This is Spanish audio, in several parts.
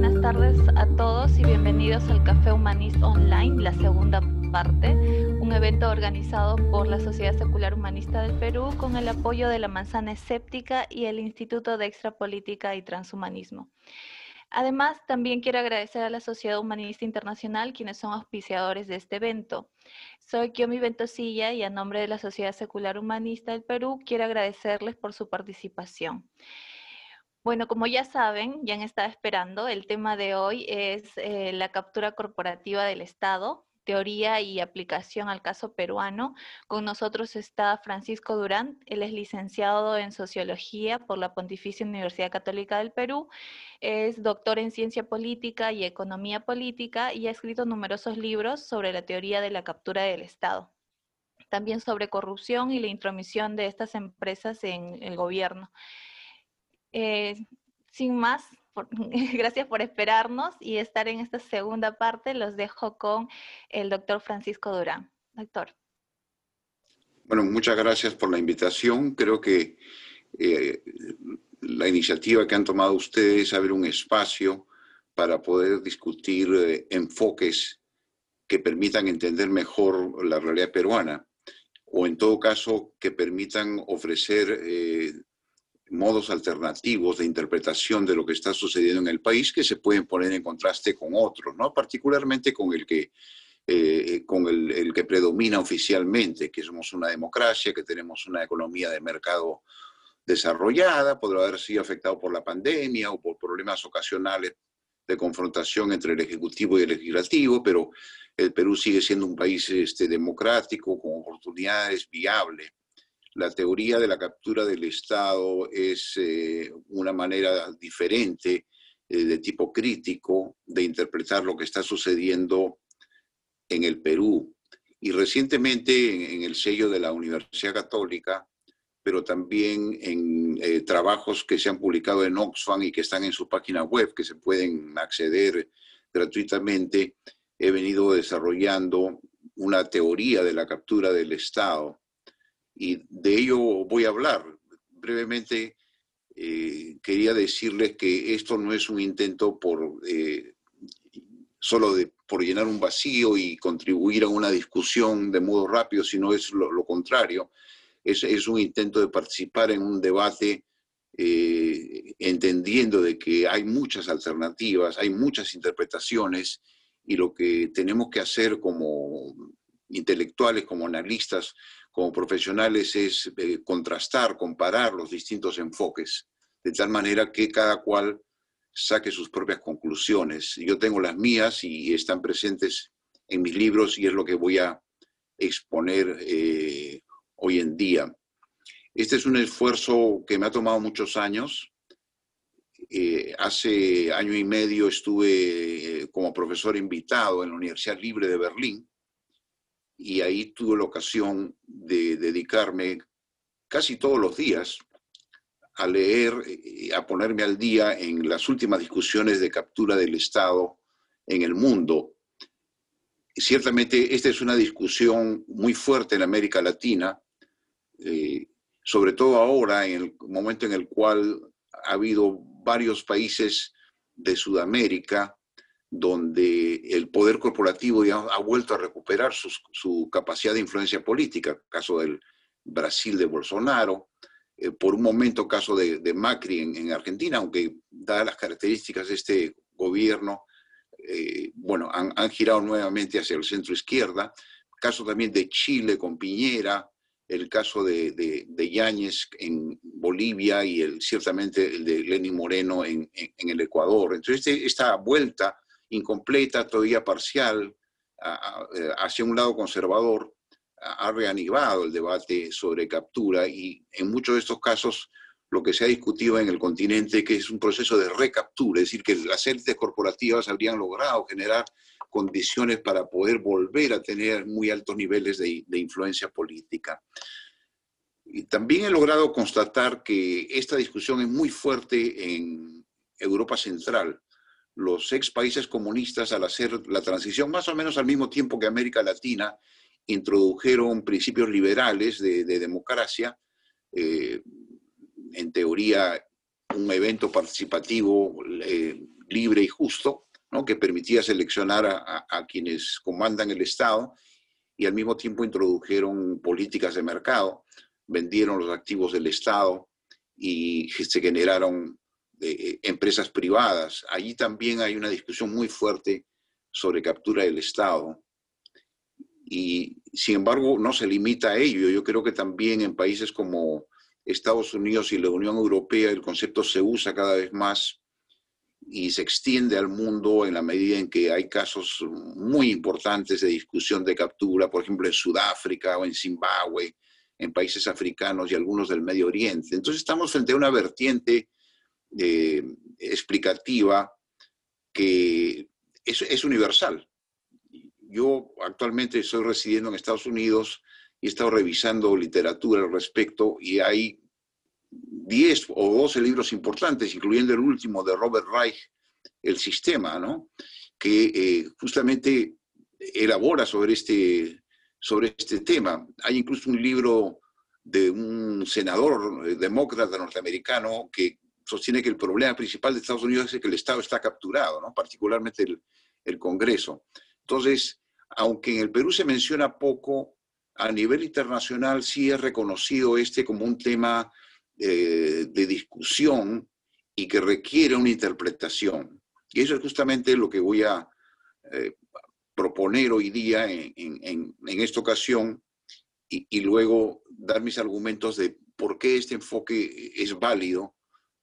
buenas tardes a todos y bienvenidos al Café Humanista Online, la segunda parte, un evento organizado por la Sociedad Secular Humanista del Perú con el apoyo de la Manzana Escéptica y el Instituto de Extrapolítica y Transhumanismo. Además, también quiero agradecer a la Sociedad Humanista Internacional, quienes son auspiciadores de este evento. Soy Kiomi Ventosilla y a nombre de la Sociedad Secular Humanista del Perú quiero agradecerles por su participación. Bueno, como ya saben, ya han estado esperando, el tema de hoy es eh, la captura corporativa del Estado, teoría y aplicación al caso peruano. Con nosotros está Francisco Durán, él es licenciado en Sociología por la Pontificia Universidad Católica del Perú, es doctor en Ciencia Política y Economía Política y ha escrito numerosos libros sobre la teoría de la captura del Estado también sobre corrupción y la intromisión de estas empresas en el gobierno. Eh, sin más, gracias por esperarnos y estar en esta segunda parte. Los dejo con el doctor Francisco Durán. Doctor. Bueno, muchas gracias por la invitación. Creo que eh, la iniciativa que han tomado ustedes es abrir un espacio para poder discutir eh, enfoques que permitan entender mejor la realidad peruana o en todo caso que permitan ofrecer modos alternativos de interpretación de lo que está sucediendo en el país que se pueden poner en contraste con otros, ¿no? particularmente con el que, eh, con el, que predomina oficialmente, que somos una democracia, que tenemos una economía de mercado desarrollada, podrá haber sido afectado por la pandemia o por problemas ocasionales de confrontación entre el Ejecutivo y el Legislativo, pero el Perú sigue siendo un país este, democrático, con oportunidades, viable la teoría de la captura del Estado es eh, una manera diferente eh, de tipo crítico de interpretar lo que está sucediendo en el Perú. Y recientemente en, el sello de la Universidad Católica, pero también en eh, trabajos que se han publicado en Oxfam y que están en su página web, que se pueden acceder gratuitamente, he venido desarrollando una teoría de la captura del Estado y de ello voy a hablar. Brevemente, eh, quería decirles que esto no es un intento por eh, solo de, por llenar un vacío y contribuir a una discusión de modo rápido, sino es lo, contrario. Es, es, un intento de participar en un debate eh, entendiendo de que hay muchas alternativas, hay muchas interpretaciones y lo que tenemos que hacer como intelectuales, como analistas, como profesionales es eh, contrastar, comparar los distintos enfoques, de tal manera que cada cual saque sus propias conclusiones. Yo tengo las mías y están presentes en mis libros y es lo que voy a exponer eh, hoy en día. Este es un esfuerzo que me ha tomado muchos años. Eh, hace año y medio estuve como profesor invitado en la Universidad Libre de Berlín y ahí tuve la ocasión de dedicarme casi todos los días a leer, y a ponerme al día en las últimas discusiones de captura del Estado en el mundo. Ciertamente esta es una discusión muy fuerte en América Latina, eh, sobre todo ahora, en el momento en el cual ha habido varios países de Sudamérica donde el poder corporativo ya ha vuelto a recuperar su, capacidad de influencia política, caso del Brasil de Bolsonaro, eh, por un momento caso de, Macri en, Argentina, aunque dadas las características de este gobierno, eh, bueno, han, girado nuevamente hacia el centro izquierda, caso también de Chile con Piñera, el caso de, de, Yáñez en Bolivia y el, ciertamente el de Lenín Moreno en, el Ecuador. Entonces, este, esta vuelta incompleta, todavía parcial, eh, hacia un lado conservador, ha reanimado el debate sobre captura y en muchos de estos casos lo que se ha discutido en el continente que es un proceso de recaptura, es decir, que las élites corporativas habrían logrado generar condiciones para poder volver a tener muy altos niveles de, de influencia política. Y también he logrado constatar que esta discusión es muy fuerte en Europa Central los ex países comunistas al hacer la transición, más o menos al mismo tiempo que América Latina, introdujeron principios liberales de, democracia, eh, en teoría un evento participativo eh, libre y justo, ¿no? que permitía seleccionar a, a, quienes comandan el Estado y al mismo tiempo introdujeron políticas de mercado, vendieron los activos del Estado y se generaron eh, empresas privadas. Allí también hay una discusión muy fuerte sobre captura del Estado. Y sin embargo, no se limita a ello. Yo creo que también en países como Estados Unidos y la Unión Europea el concepto se usa cada vez más y se extiende al mundo en la medida en que hay casos muy importantes de discusión de captura, por ejemplo en Sudáfrica o en Zimbabue, en países africanos y algunos del Medio Oriente. Entonces estamos frente a una vertiente eh, explicativa que es, es, universal. Yo actualmente estoy residiendo en Estados Unidos y he estado revisando literatura al respecto y hay 10 o 12 libros importantes, incluyendo el último de Robert Reich, El Sistema, ¿no? que eh, justamente elabora sobre este, sobre este tema. Hay incluso un libro de un senador eh, demócrata norteamericano que sostiene que el problema principal de Estados Unidos es que el Estado está capturado, ¿no? particularmente el, Congreso. Entonces, aunque en el Perú se menciona poco, a nivel internacional sí es reconocido este como un tema eh, de discusión y que requiere una interpretación. Y eso es justamente lo que voy a eh, proponer hoy día en, esta ocasión y, luego dar mis argumentos de por qué este enfoque es válido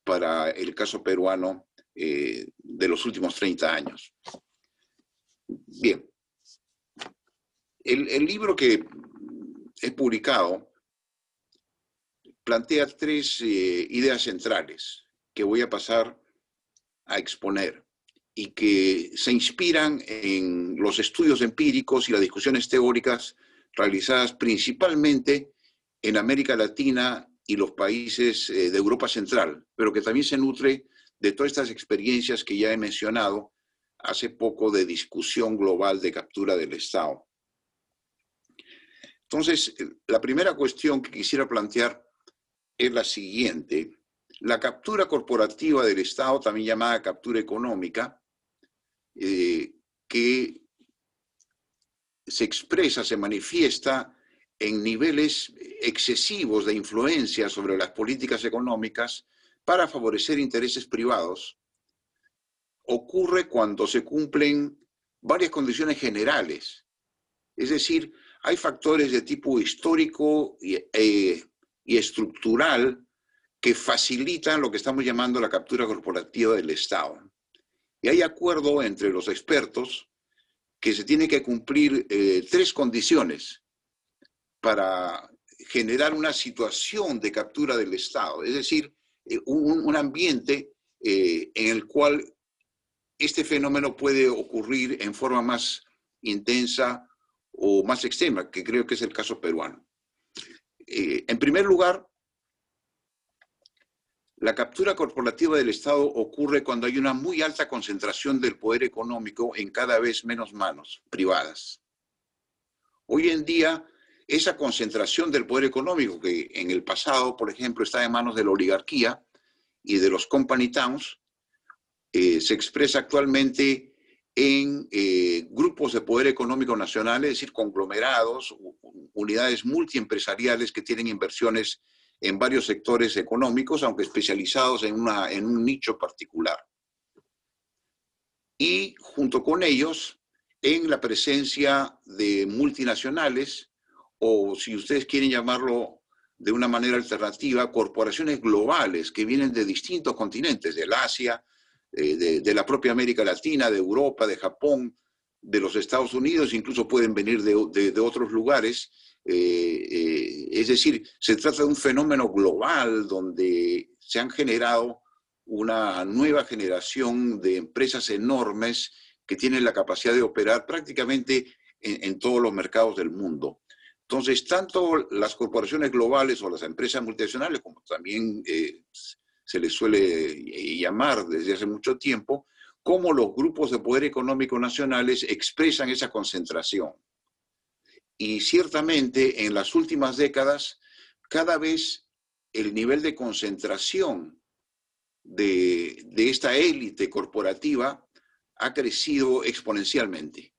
para el caso peruano eh, de los últimos 30 años. Bien, el, libro que he publicado plantea tres eh, ideas centrales que voy a pasar a exponer y que se inspiran en los estudios empíricos y las discusiones teóricas realizadas principalmente en América Latina y los países eh, de Europa Central, pero que también se nutre de todas estas experiencias que ya he mencionado hace poco de discusión global de captura del Estado. Entonces, la primera cuestión que quisiera plantear es la siguiente. La captura corporativa del Estado, también llamada captura económica, eh, que se expresa, se manifiesta en niveles excesivos de influencia sobre las políticas económicas para favorecer intereses privados, ocurre cuando se cumplen varias condiciones generales. Es decir, hay factores de tipo histórico y, eh, estructural que facilitan lo que estamos llamando la captura corporativa del Estado. Y hay acuerdo entre los expertos que se tiene que cumplir eh, tres condiciones para generar una situación de captura del Estado, es decir, eh, un, ambiente eh, en el cual este fenómeno puede ocurrir en forma más intensa o más extrema, que creo que es el caso peruano. Eh, en primer lugar, la captura corporativa del Estado ocurre cuando hay una muy alta concentración del poder económico en cada vez menos manos privadas. Hoy en día, esa concentración del poder económico, que en el pasado, por ejemplo, está en manos de la oligarquía y de los company towns, eh, se expresa actualmente en eh, grupos de poder económico nacional, es decir, conglomerados, unidades multiempresariales que tienen inversiones en varios sectores económicos, aunque especializados en, una, en un nicho particular. Y junto con ellos, en la presencia de multinacionales, o si ustedes quieren llamarlo de una manera alternativa, corporaciones globales que vienen de distintos continentes, del Asia, eh, de, la propia América Latina, de Europa, de Japón, de los Estados Unidos, incluso pueden venir de, otros lugares. Eh, eh, es decir, se trata de un fenómeno global donde se han generado una nueva generación de empresas enormes que tienen la capacidad de operar prácticamente en, en todos los mercados del mundo. Entonces, tanto las corporaciones globales o las empresas multinacionales, como también eh, se les suele llamar desde hace mucho tiempo, cómo los grupos de poder económico nacionales expresan esa concentración. Y ciertamente en las últimas décadas, cada vez el nivel de concentración de esta élite corporativa ha crecido exponencialmente.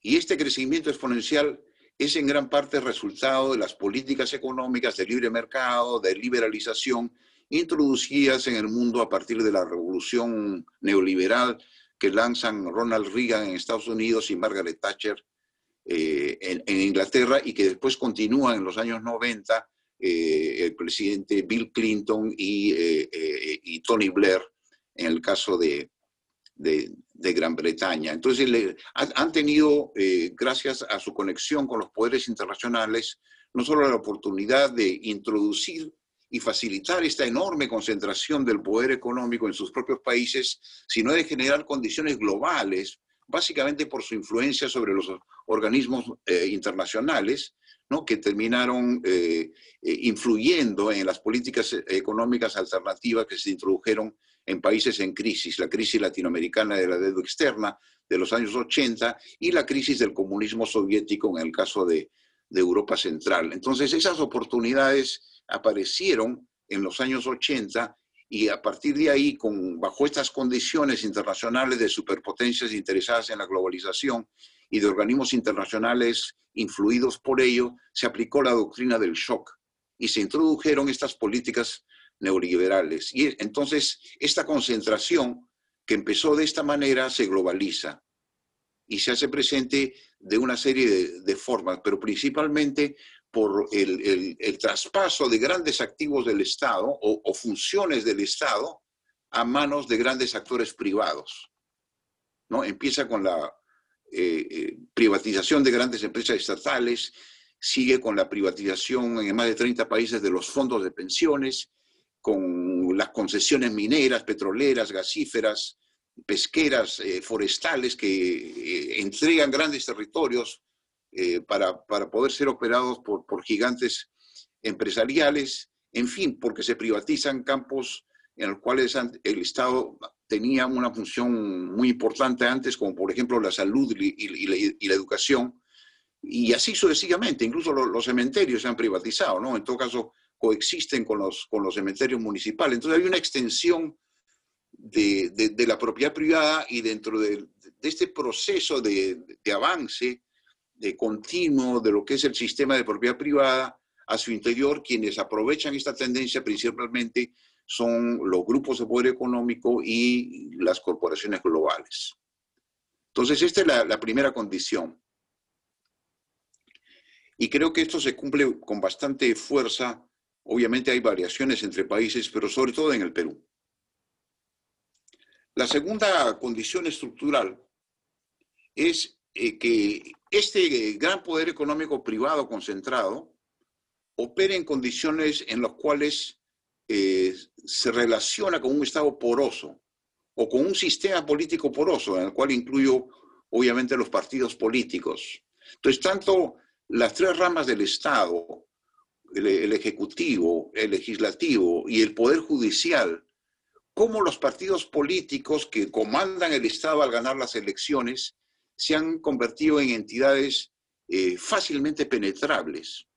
Y este crecimiento exponencial es en gran parte resultado de las políticas económicas de libre mercado, de liberalización, introducidas en el mundo a partir de la revolución neoliberal que lanzan Ronald Reagan en Estados Unidos y Margaret Thatcher eh, en, Inglaterra y que después continúan en los años 90 eh, el presidente Bill Clinton y, eh, y, Tony Blair en el caso de, Gran Bretaña. Entonces, le, han tenido, gracias a su conexión con los poderes internacionales, no solo la oportunidad de introducir y facilitar esta enorme concentración del poder económico en sus propios países, sino de generar condiciones globales, básicamente por su influencia sobre los organismos eh, internacionales, ¿no? que terminaron eh, eh, influyendo en las políticas económicas alternativas que se introdujeron en países en crisis, la crisis latinoamericana de la deuda externa de los años 80 y la crisis del comunismo soviético en el caso de, de Europa Central. Entonces, esas oportunidades aparecieron en los años 80 y a partir de ahí, bajo estas condiciones internacionales de superpotencias interesadas en la globalización y de organismos internacionales influidos por ello, se aplicó la doctrina del shock y se introdujeron estas políticas neoliberales. Y entonces esta concentración que empezó de esta manera se globaliza y se hace presente de una serie de, formas, pero principalmente por el, traspaso de grandes activos del Estado o, funciones del Estado a manos de grandes actores privados. ¿no? Empieza con la eh, eh, privatización de grandes empresas estatales, sigue con la privatización en más de 30 países de los fondos de pensiones, con las concesiones mineras, petroleras, gasíferas, pesqueras, eh, forestales que entregan grandes territorios eh, para, para, poder ser operados por, por gigantes empresariales, en fin, porque se privatizan campos en los cuales el Estado tenía una función muy importante antes, como por ejemplo la salud y, la, educación, y así sucesivamente, incluso los, cementerios se han privatizado, ¿no? En todo caso, coexisten con los, con los cementerios municipales. Entonces hay una extensión de, de, la propiedad privada y dentro de, este proceso de, avance de continuo de lo que es el sistema de propiedad privada a su interior, quienes aprovechan esta tendencia principalmente son los grupos de poder económico y las corporaciones globales. Entonces, esta es la primera condición. Y creo que esto se cumple con bastante fuerza. Obviamente hay variaciones entre países, pero sobre todo en el Perú. La segunda condición estructural es eh, que este gran poder económico privado concentrado opera en condiciones en las cuales eh, se relaciona con un Estado poroso o con un sistema político poroso, en el cual incluyo obviamente los partidos políticos. Entonces, tanto las tres ramas del Estado, el, Ejecutivo, el Legislativo y el Poder Judicial, como los partidos políticos que comandan el Estado al ganar las elecciones, se han convertido en entidades eh, fácilmente penetrables.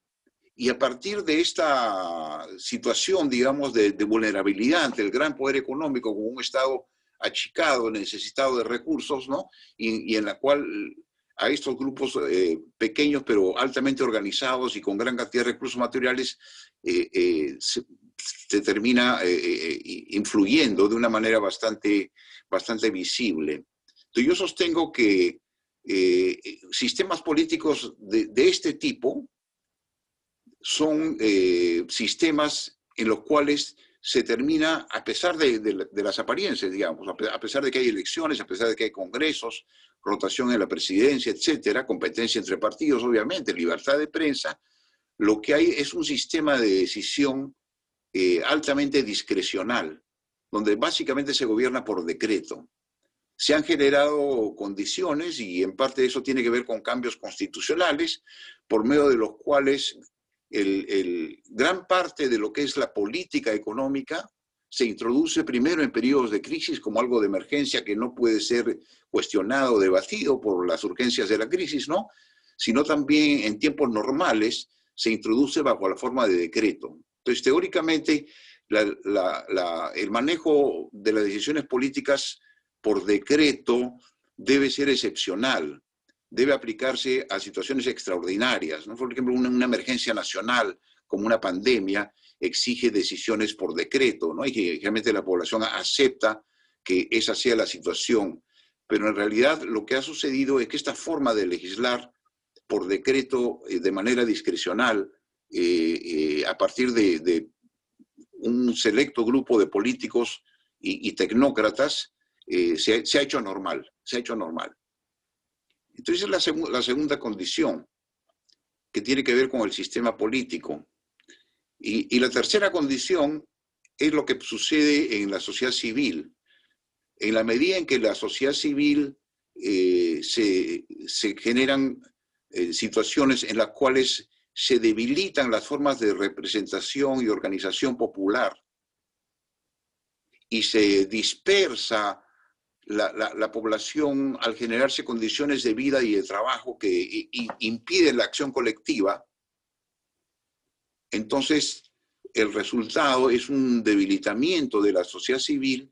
Y a partir de esta situación, digamos, de, vulnerabilidad ante el gran poder económico, con un Estado achicado, necesitado de recursos, ¿no? Y, en la cual a estos grupos eh, pequeños pero altamente organizados y con gran cantidad de recursos materiales eh, se, termina influyendo de una manera bastante, bastante visible. Yo sostengo que eh, sistemas políticos de, este tipo son eh, sistemas en los cuales se termina, a pesar de, las apariencias, digamos, a pesar de que hay elecciones, a pesar de que hay congresos, rotación en la presidencia, etcétera, competencia entre partidos, obviamente, libertad de prensa, lo que hay es un sistema de decisión eh, altamente discrecional, donde básicamente se gobierna por decreto. Se han generado condiciones y en parte eso tiene que ver con cambios constitucionales, por medio de los cuales el, gran parte de lo que es la política económica se introduce primero en periodos de crisis como algo de emergencia que no puede ser cuestionado o debatido por las urgencias de la crisis, ¿no? Sino también en tiempos normales se introduce bajo la forma de decreto. Entonces, teóricamente, el manejo de las decisiones políticas por decreto debe ser excepcional, debe aplicarse a situaciones extraordinarias. ¿no? Por ejemplo, una, emergencia nacional como una pandemia exige decisiones por decreto, ¿no? y que realmente la población acepta que esa sea la situación. Pero en realidad lo que ha sucedido es que esta forma de legislar por decreto eh, de manera discrecional, eh, eh, a partir de, un selecto grupo de políticos y, tecnócratas, se, ha hecho normal, se ha hecho normal. Entonces, la, la segunda condición que tiene que ver con el sistema político. Y, la tercera condición es lo que sucede en la sociedad civil. En la medida en que la sociedad civil se, se, generan eh, situaciones en las cuales se debilitan las formas de representación y organización popular y se dispersa la, población al generarse condiciones de vida y de trabajo que impiden la acción colectiva, entonces el resultado es un debilitamiento de la sociedad civil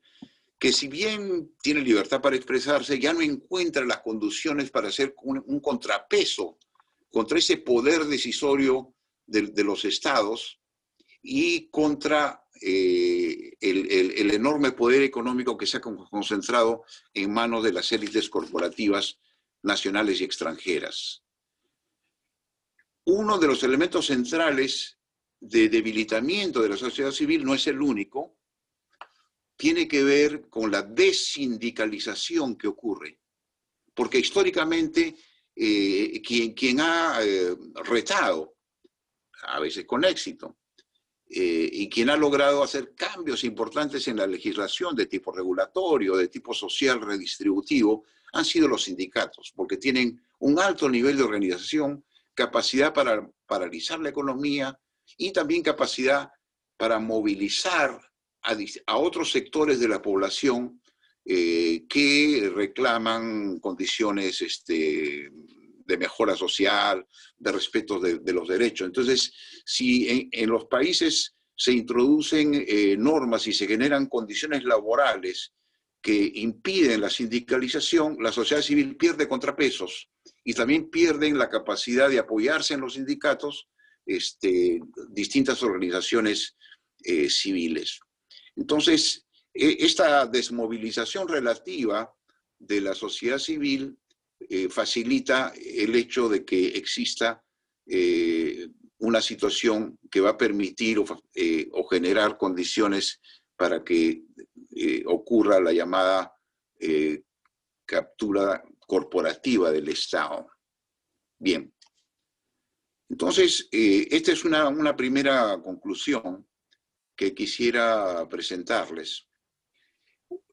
que si bien tiene libertad para expresarse, ya no encuentra las condiciones para hacer un, contrapeso contra ese poder decisorio de, los estados y contra eh, el, enorme poder económico que se ha concentrado en manos de las élites corporativas nacionales y extranjeras. Uno de los elementos centrales de debilitamiento de la sociedad civil no es el único, tiene que ver con la desindicalización que ocurre. Porque históricamente eh, quien, ha eh, retado, a veces con éxito, eh, y quien ha logrado hacer cambios importantes en la legislación de tipo regulatorio, de tipo social redistributivo, han sido los sindicatos, porque tienen un alto nivel de organización, capacidad para paralizar la economía y también capacidad para movilizar a, otros sectores de la población eh, que reclaman condiciones este, de mejora social, de respeto de, los derechos. Entonces, si en, los países se introducen eh, normas y se generan condiciones laborales que impiden la sindicalización, la sociedad civil pierde contrapesos y también pierden la capacidad de apoyarse en los sindicatos este, distintas organizaciones eh, civiles. Entonces, e, esta desmovilización relativa de la sociedad civil eh, facilita el hecho de que exista eh, una situación que va a permitir eh, o, generar condiciones para que ocurra la llamada captura corporativa del Estado. Bien. Entonces, esta es una primera conclusión que quisiera presentarles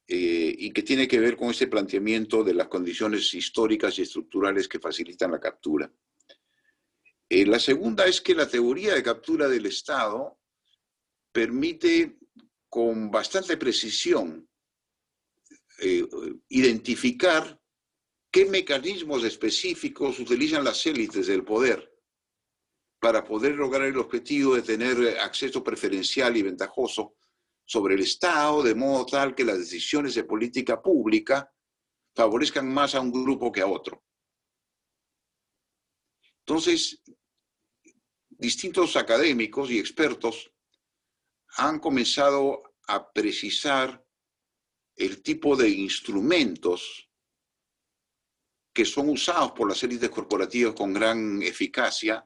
eh, y que tiene que ver con ese planteamiento de las condiciones históricas y estructurales que facilitan la captura. Eh, la segunda es que la teoría de captura del Estado permite con bastante precisión eh, identificar qué mecanismos específicos utilizan las élites del poder para poder lograr el objetivo de tener acceso preferencial y ventajoso sobre el Estado, de modo tal que las decisiones de política pública favorezcan más a un grupo que a otro. Entonces, distintos académicos y expertos han comenzado a precisar el tipo de instrumentos que son usados por las élites corporativas con gran eficacia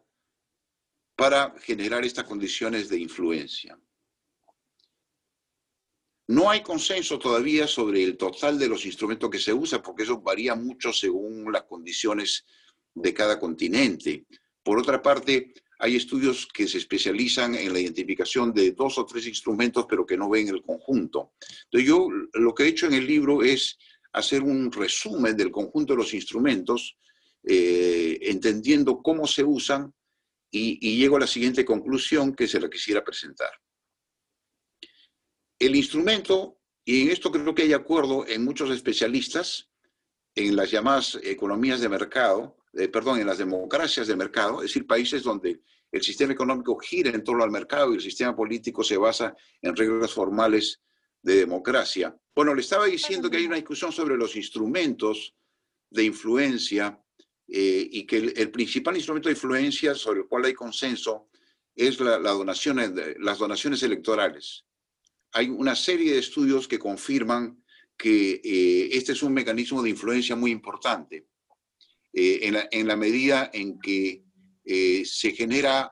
para generar estas condiciones de influencia. No hay consenso todavía sobre el total de los instrumentos que se usan, porque eso varía mucho según las condiciones de cada continente. Por otra parte, hay estudios que se especializan en la identificación de dos o tres instrumentos, pero que no ven el conjunto. Entonces, yo lo que he hecho en el libro es hacer un resumen del conjunto de los instrumentos, eh, entendiendo cómo se usan y, llego a la siguiente conclusión que se la quisiera presentar. El instrumento, y en esto creo que hay acuerdo en muchos especialistas, en las llamadas economías de mercado, eh, perdón, en las democracias de mercado, es decir, países donde el sistema económico gira en torno al mercado y el sistema político se basa en reglas formales de democracia. Bueno, le estaba diciendo que hay una discusión sobre los instrumentos de influencia eh, y que el, principal instrumento de influencia sobre el cual hay consenso es la, donación, las donaciones electorales. Hay una serie de estudios que confirman que eh, este es un mecanismo de influencia muy importante eh, en, la, medida en que se genera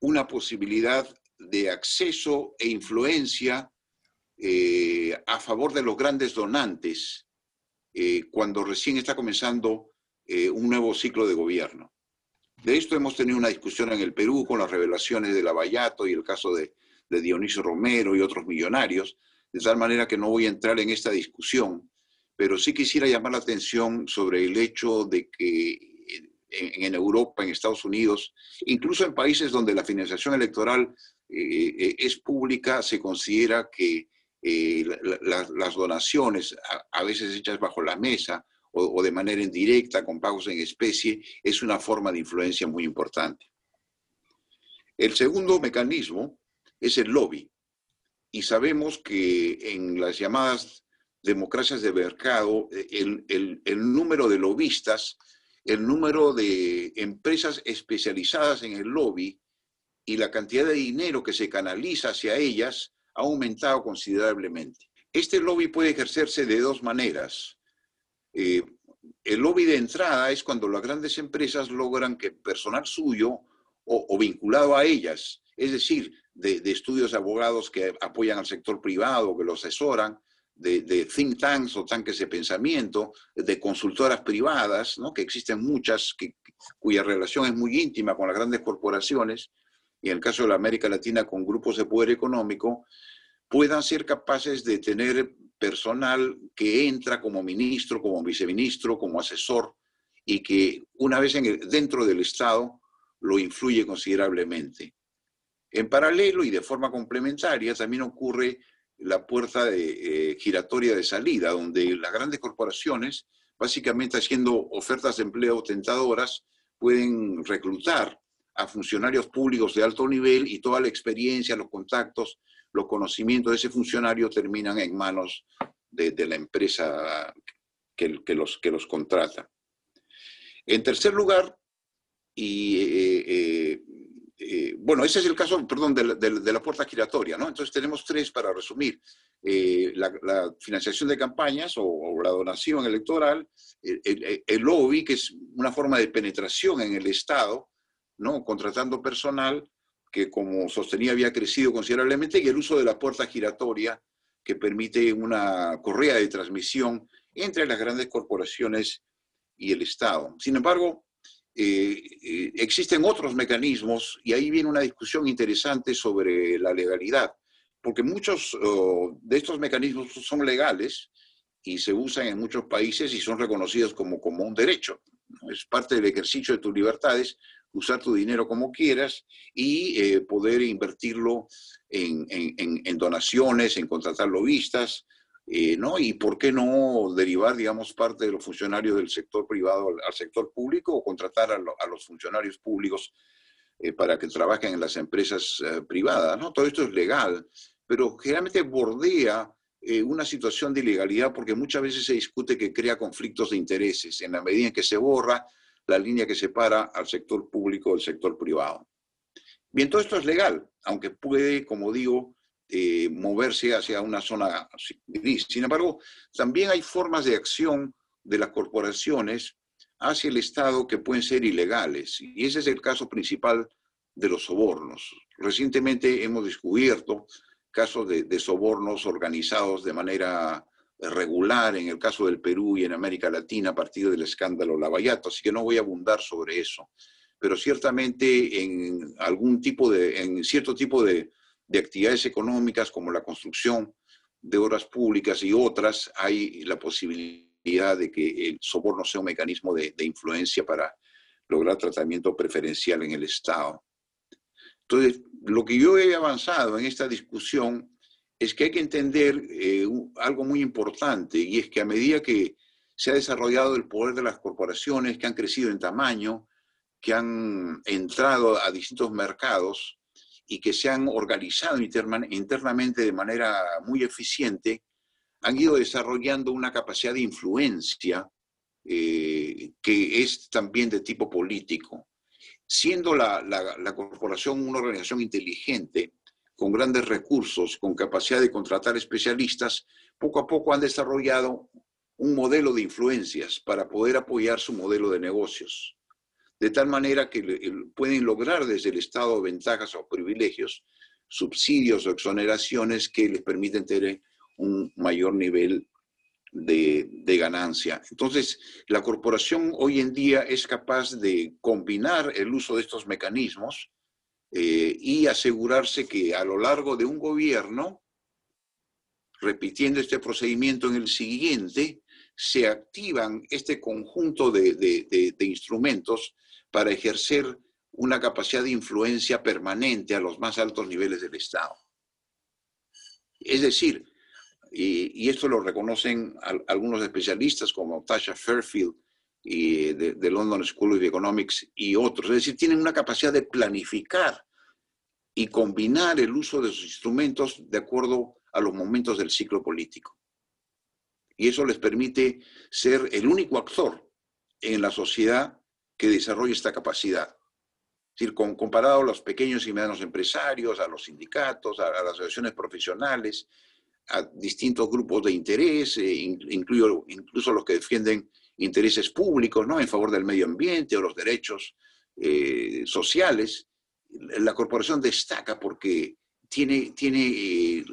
una posibilidad de acceso e influencia eh, a favor de los grandes donantes eh, cuando recién está comenzando eh, un nuevo ciclo de gobierno. De esto hemos tenido una discusión en el Perú con las revelaciones de Lavallato y el caso de, Dionisio Romero y otros millonarios, de tal manera que no voy a entrar en esta discusión, pero sí quisiera llamar la atención sobre el hecho de que en, Europa, en Estados Unidos, incluso en países donde la financiación electoral es pública, se considera que eh, las donaciones, a, veces hechas bajo la mesa o, de manera indirecta, con pagos en especie, es una forma de influencia muy importante. El segundo mecanismo es el lobby. Y sabemos que en las llamadas democracias de mercado, el, el número de lobistas, el número de empresas especializadas en el lobby y la cantidad de dinero que se canaliza hacia ellas ha aumentado considerablemente. Este lobby puede ejercerse de dos maneras. Eh, el lobby de entrada es cuando las grandes empresas logran que personal suyo o, vinculado a ellas, es decir, de, estudios de abogados que apoyan al sector privado, que lo asesoran, de, think tanks o tanques de pensamiento, de consultoras privadas, ¿no? que existen muchas, cuya relación es muy íntima con las grandes corporaciones, y en el caso de la América Latina con grupos de poder económico, puedan ser capaces de tener personal que entra como ministro, como viceministro, como asesor, y que una vez en dentro del Estado lo influye considerablemente. En paralelo y de forma complementaria también ocurre la puerta eh, giratoria de salida, donde las grandes corporaciones, básicamente haciendo ofertas de empleo tentadoras, pueden reclutar a funcionarios públicos de alto nivel y toda la experiencia, los contactos, los conocimientos de ese funcionario terminan en manos de, la empresa que, los, que los contrata. En tercer lugar, y eh, eh, eh, bueno, ese es el caso, perdón, de, la puerta giratoria, ¿no? Entonces tenemos tres para resumir. la, financiación de campañas o, la donación electoral, el, lobby, que es una forma de penetración en el Estado, ¿no? Contratando personal que, como sostenía, había crecido considerablemente, y el uso de la puerta giratoria, que permite una correa de transmisión entre las grandes corporaciones y el Estado. Sin embargo, eh, existen otros mecanismos y ahí viene una discusión interesante sobre la legalidad, porque muchos oh, de estos mecanismos son legales y se usan en muchos países y son reconocidos como, como un derecho. Es parte del ejercicio de tus libertades, usar tu dinero como quieras y eh, poder invertirlo en, donaciones, en contratar lobistas, eh, ¿no? Y por qué no derivar, digamos, parte de los funcionarios del sector privado al, sector público o contratar a, los funcionarios públicos eh, para que trabajen en las empresas privadas, ¿no? Todo esto es legal, pero generalmente bordea una situación de ilegalidad porque muchas veces se discute que crea conflictos de intereses. En la medida en que se borra, la línea que separa al sector público del sector privado. Bien, todo esto es legal, aunque puede, como digo, eh, moverse hacia una zona gris. Sin embargo, también hay formas de acción de las corporaciones hacia el Estado que pueden ser ilegales. Y ese es el caso principal de los sobornos. Recientemente hemos descubierto casos de sobornos organizados de manera regular en el caso del Perú y en América Latina a partir del escándalo Lavallato, así que no voy a abundar sobre eso. Pero ciertamente en algún tipo de, en cierto tipo de, actividades económicas como la construcción de obras públicas y otras, hay la posibilidad de que el soborno sea un mecanismo de, de influencia para lograr tratamiento preferencial en el Estado. Entonces, lo que yo he avanzado en esta discusión es que hay que entender eh, algo muy importante y es que a medida que se ha desarrollado el poder de las corporaciones que han crecido en tamaño, que han entrado a distintos mercados y que se han organizado internamente de manera muy eficiente, han ido desarrollando una capacidad de influencia eh, que es también de tipo político. Siendo la, la, corporación una organización inteligente, con grandes recursos, con capacidad de contratar especialistas, poco a poco han desarrollado un modelo de influencias para poder apoyar su modelo de negocios. De tal manera que pueden lograr desde el Estado ventajas o privilegios, subsidios o exoneraciones que les permiten tener un mayor nivel de, ganancia. Entonces, la corporación hoy en día es capaz de combinar el uso de estos mecanismos eh, y asegurarse que a lo largo de un gobierno, repitiendo este procedimiento en el siguiente, se activan este conjunto de, de instrumentos para ejercer una capacidad de influencia permanente a los más altos niveles del Estado. Es decir, y, esto lo reconocen algunos especialistas como Tasha Fairfield y de, London School of Economics y otros. Es decir, tienen una capacidad de planificar y combinar el uso de sus instrumentos de acuerdo a los momentos del ciclo político. Y eso les permite ser el único actor en la sociedad que desarrolla esta capacidad. Es decir, comparado a los pequeños y medianos empresarios, a los sindicatos, a las asociaciones profesionales, a distintos grupos de interés, eh, incluso los que defienden intereses públicos, ¿no? En favor del medio ambiente o los derechos eh, sociales. La corporación destaca porque tiene, tiene, eh,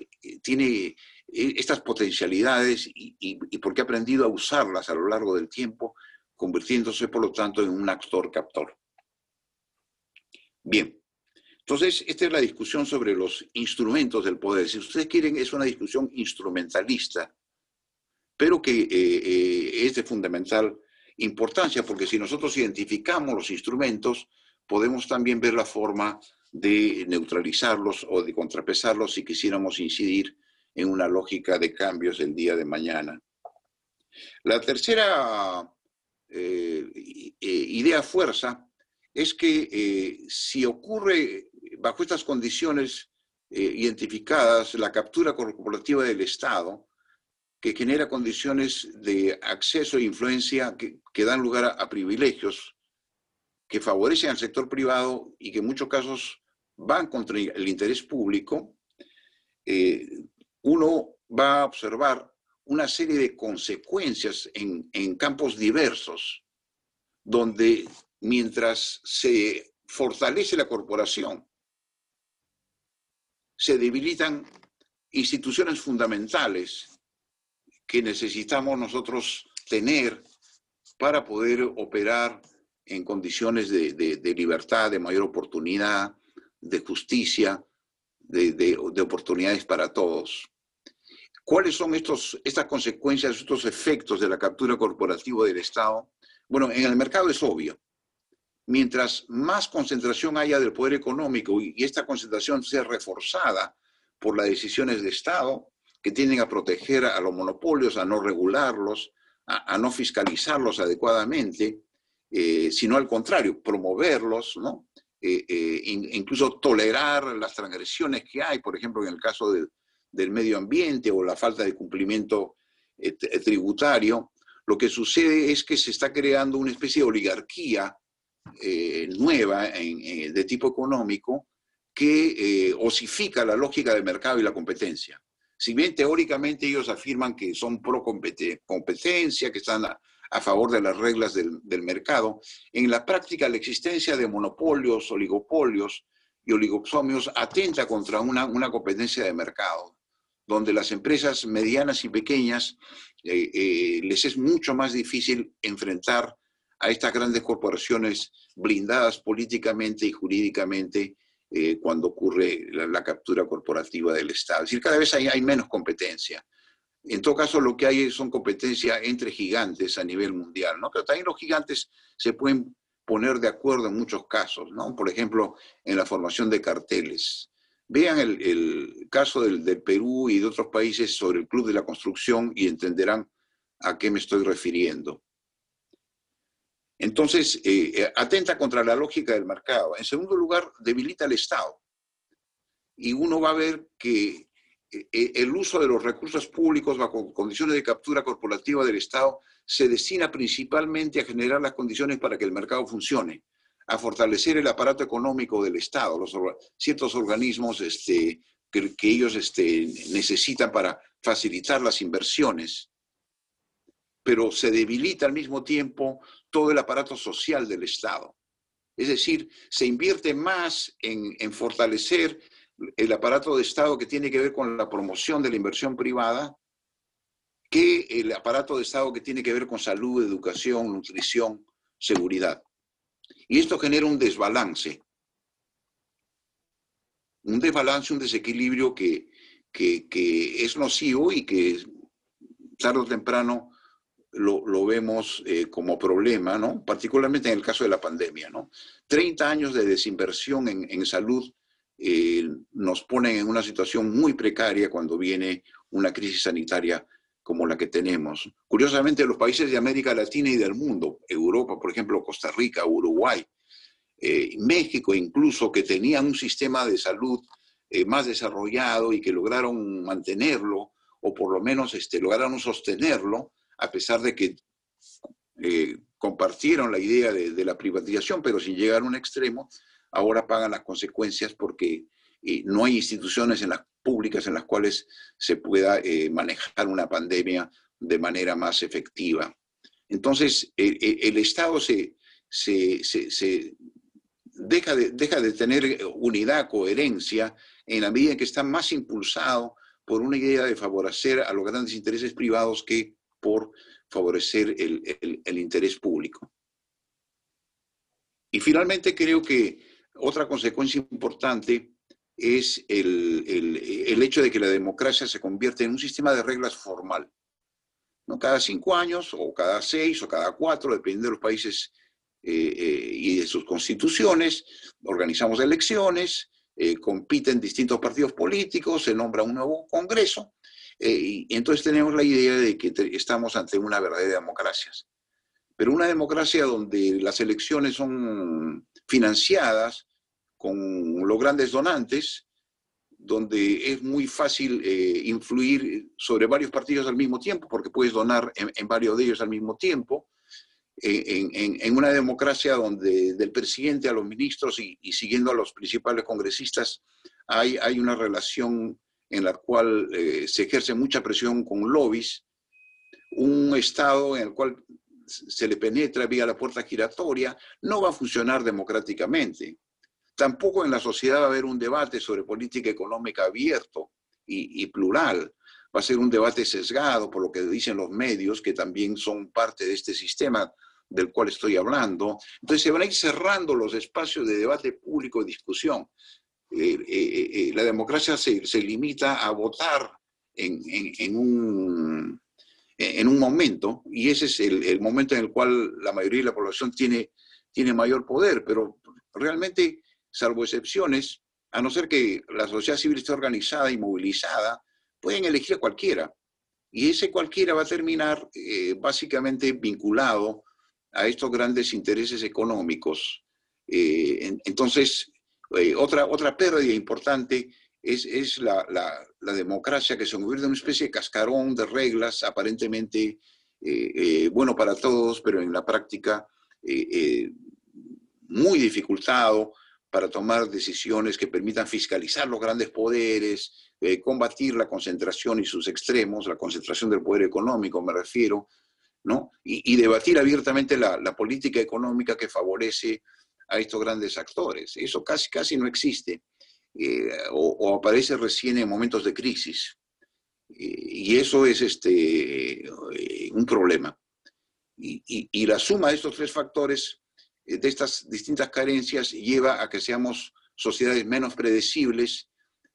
tiene estas potencialidades y, porque ha aprendido a usarlas a lo largo del tiempo, convirtiéndose, por lo tanto, en un actor captor. Bien, entonces, esta es la discusión sobre los instrumentos del poder. Si ustedes quieren, es una discusión instrumentalista, pero que eh, eh, es de fundamental importancia, porque si nosotros identificamos los instrumentos, podemos también ver la forma de neutralizarlos o de contrapesarlos si quisiéramos incidir en una lógica de cambios del día de mañana. La tercera eh, idea fuerza es que si ocurre bajo estas condiciones eh, identificadas, la captura corporativa del Estado, que genera condiciones de acceso e influencia que, dan lugar a, privilegios que favorecen al sector privado y que en muchos casos van contra el interés público, eh, uno va a observar una serie de consecuencias en, campos diversos, donde mientras se fortalece la corporación, se debilitan instituciones fundamentales que necesitamos nosotros tener para poder operar en condiciones de, libertad, de mayor oportunidad, de justicia, de, oportunidades para todos. ¿Cuáles son estos, estas consecuencias, estos efectos de la captura corporativa del Estado? Bueno, en el mercado es obvio mientras más concentración haya del poder económico y, esta concentración sea reforzada por las decisiones de Estado que tienden a proteger a los monopolios, a no regularlos, a, no fiscalizarlos adecuadamente, eh, sino al contrario, promoverlos, ¿no? Eh, eh, incluso tolerar las transgresiones que hay, por ejemplo, en el caso del medio ambiente o la falta de cumplimiento tributario, lo que sucede es que se está creando una especie de oligarquía eh, nueva en, de tipo económico que eh, osifica la lógica del mercado y la competencia. Si bien teóricamente ellos afirman que son pro competencia, que están a, favor de las reglas del, mercado, en la práctica la existencia de monopolios, oligopolios y oligopsomios atenta contra una competencia de mercado, donde las empresas medianas y pequeñas eh, les es mucho más difícil enfrentar a estas grandes corporaciones blindadas políticamente y jurídicamente eh, cuando ocurre la, captura corporativa del Estado. Es decir, cada vez hay, menos competencia. En todo caso, lo que hay son competencia entre gigantes a nivel mundial, ¿no? Pero también los gigantes se pueden poner de acuerdo en muchos casos, ¿no? Por ejemplo, en la formación de carteles. Vean el, caso del, Perú y de otros países sobre el Club de la Construcción y entenderán a qué me estoy refiriendo. Entonces, atenta contra la lógica del mercado. En segundo lugar, debilita al Estado. Y uno va a ver que el uso de los recursos públicos bajo condiciones de captura corporativa del Estado se destina principalmente a generar las condiciones para que el mercado funcione, a fortalecer el aparato económico del Estado, los, ciertos organismos este, que, ellos este, necesitan para facilitar las inversiones, pero se debilita al mismo tiempo todo el aparato social del Estado. Es decir, se invierte más en, en fortalecer el aparato de Estado que tiene que ver con la promoción de la inversión privada que el aparato de Estado que tiene que ver con salud, educación, nutrición, seguridad. Y esto genera un desbalance, un desbalance, un desequilibrio que, es nocivo y que tarde o temprano lo, vemos eh, como problema, ¿no? Particularmente en el caso de la pandemia, ¿no? 30 años de desinversión en, en salud eh, nos ponen en una situación muy precaria cuando viene una crisis sanitaria como la que tenemos. Curiosamente, los países de América Latina y del mundo, Europa, por ejemplo, Costa Rica, Uruguay, eh, México incluso, que tenían un sistema de salud eh, más desarrollado y que lograron mantenerlo, o por lo menos este, lograron sostenerlo, a pesar de que eh, compartieron la idea de, de, la privatización, pero sin llegar a un extremo, ahora pagan las consecuencias porque no hay instituciones en las públicas en las cuales se pueda eh, manejar una pandemia de manera más efectiva. Entonces, el Estado se, deja, de, deja de tener unidad, coherencia, en la medida en que está más impulsado por una idea de favorecer a los grandes intereses privados que por favorecer el interés público. Y finalmente creo que otra consecuencia importante es el, hecho de que la democracia se convierte en un sistema de reglas formal. ¿no? Cada cinco años, o cada seis, o cada cuatro, dependiendo de los países eh, eh, y de sus constituciones, organizamos elecciones, eh, compiten distintos partidos políticos, se nombra un nuevo Congreso, y entonces tenemos la idea de que estamos ante una verdadera democracia. Pero una democracia donde las elecciones son financiadas, con los grandes donantes, donde es muy fácil eh, influir sobre varios partidos al mismo tiempo, porque puedes donar en, varios de ellos al mismo tiempo. En, una democracia donde del presidente a los ministros y, siguiendo a los principales congresistas hay, hay una relación en la cual eh, se ejerce mucha presión con lobbies, un Estado en el cual se le penetra vía la puerta giratoria, no va a funcionar democráticamente. Tampoco en la sociedad va a haber un debate sobre política económica abierto y, plural. Va a ser un debate sesgado por lo que dicen los medios, que también son parte de este sistema del cual estoy hablando. Entonces se van a ir cerrando los espacios de debate público y discusión. Eh, eh, eh, la democracia se, limita a votar en, un, en, un, momento, y ese es el, momento en el cual la mayoría de la población tiene mayor poder, pero realmente salvo excepciones, a no ser que la sociedad civil esté organizada y movilizada, pueden elegir a cualquiera. Y ese cualquiera va a terminar eh, básicamente vinculado a estos grandes intereses económicos. Eh, entonces, eh, otra, otra pérdida importante es, es la, la, democracia que se convierte en una especie de cascarón de reglas aparentemente bueno para todos, pero en la práctica muy dificultado, para tomar decisiones que permitan fiscalizar los grandes poderes, eh, combatir la concentración y sus extremos, la concentración del poder económico, me refiero, ¿no? Y, debatir abiertamente la, política económica que favorece a estos grandes actores. Eso casi, casi no existe eh, o, aparece recién en momentos de crisis. y eso es este, eh, un problema. Y, y la suma de estos tres factores eh, de estas distintas carencias lleva a que seamos sociedades menos predecibles,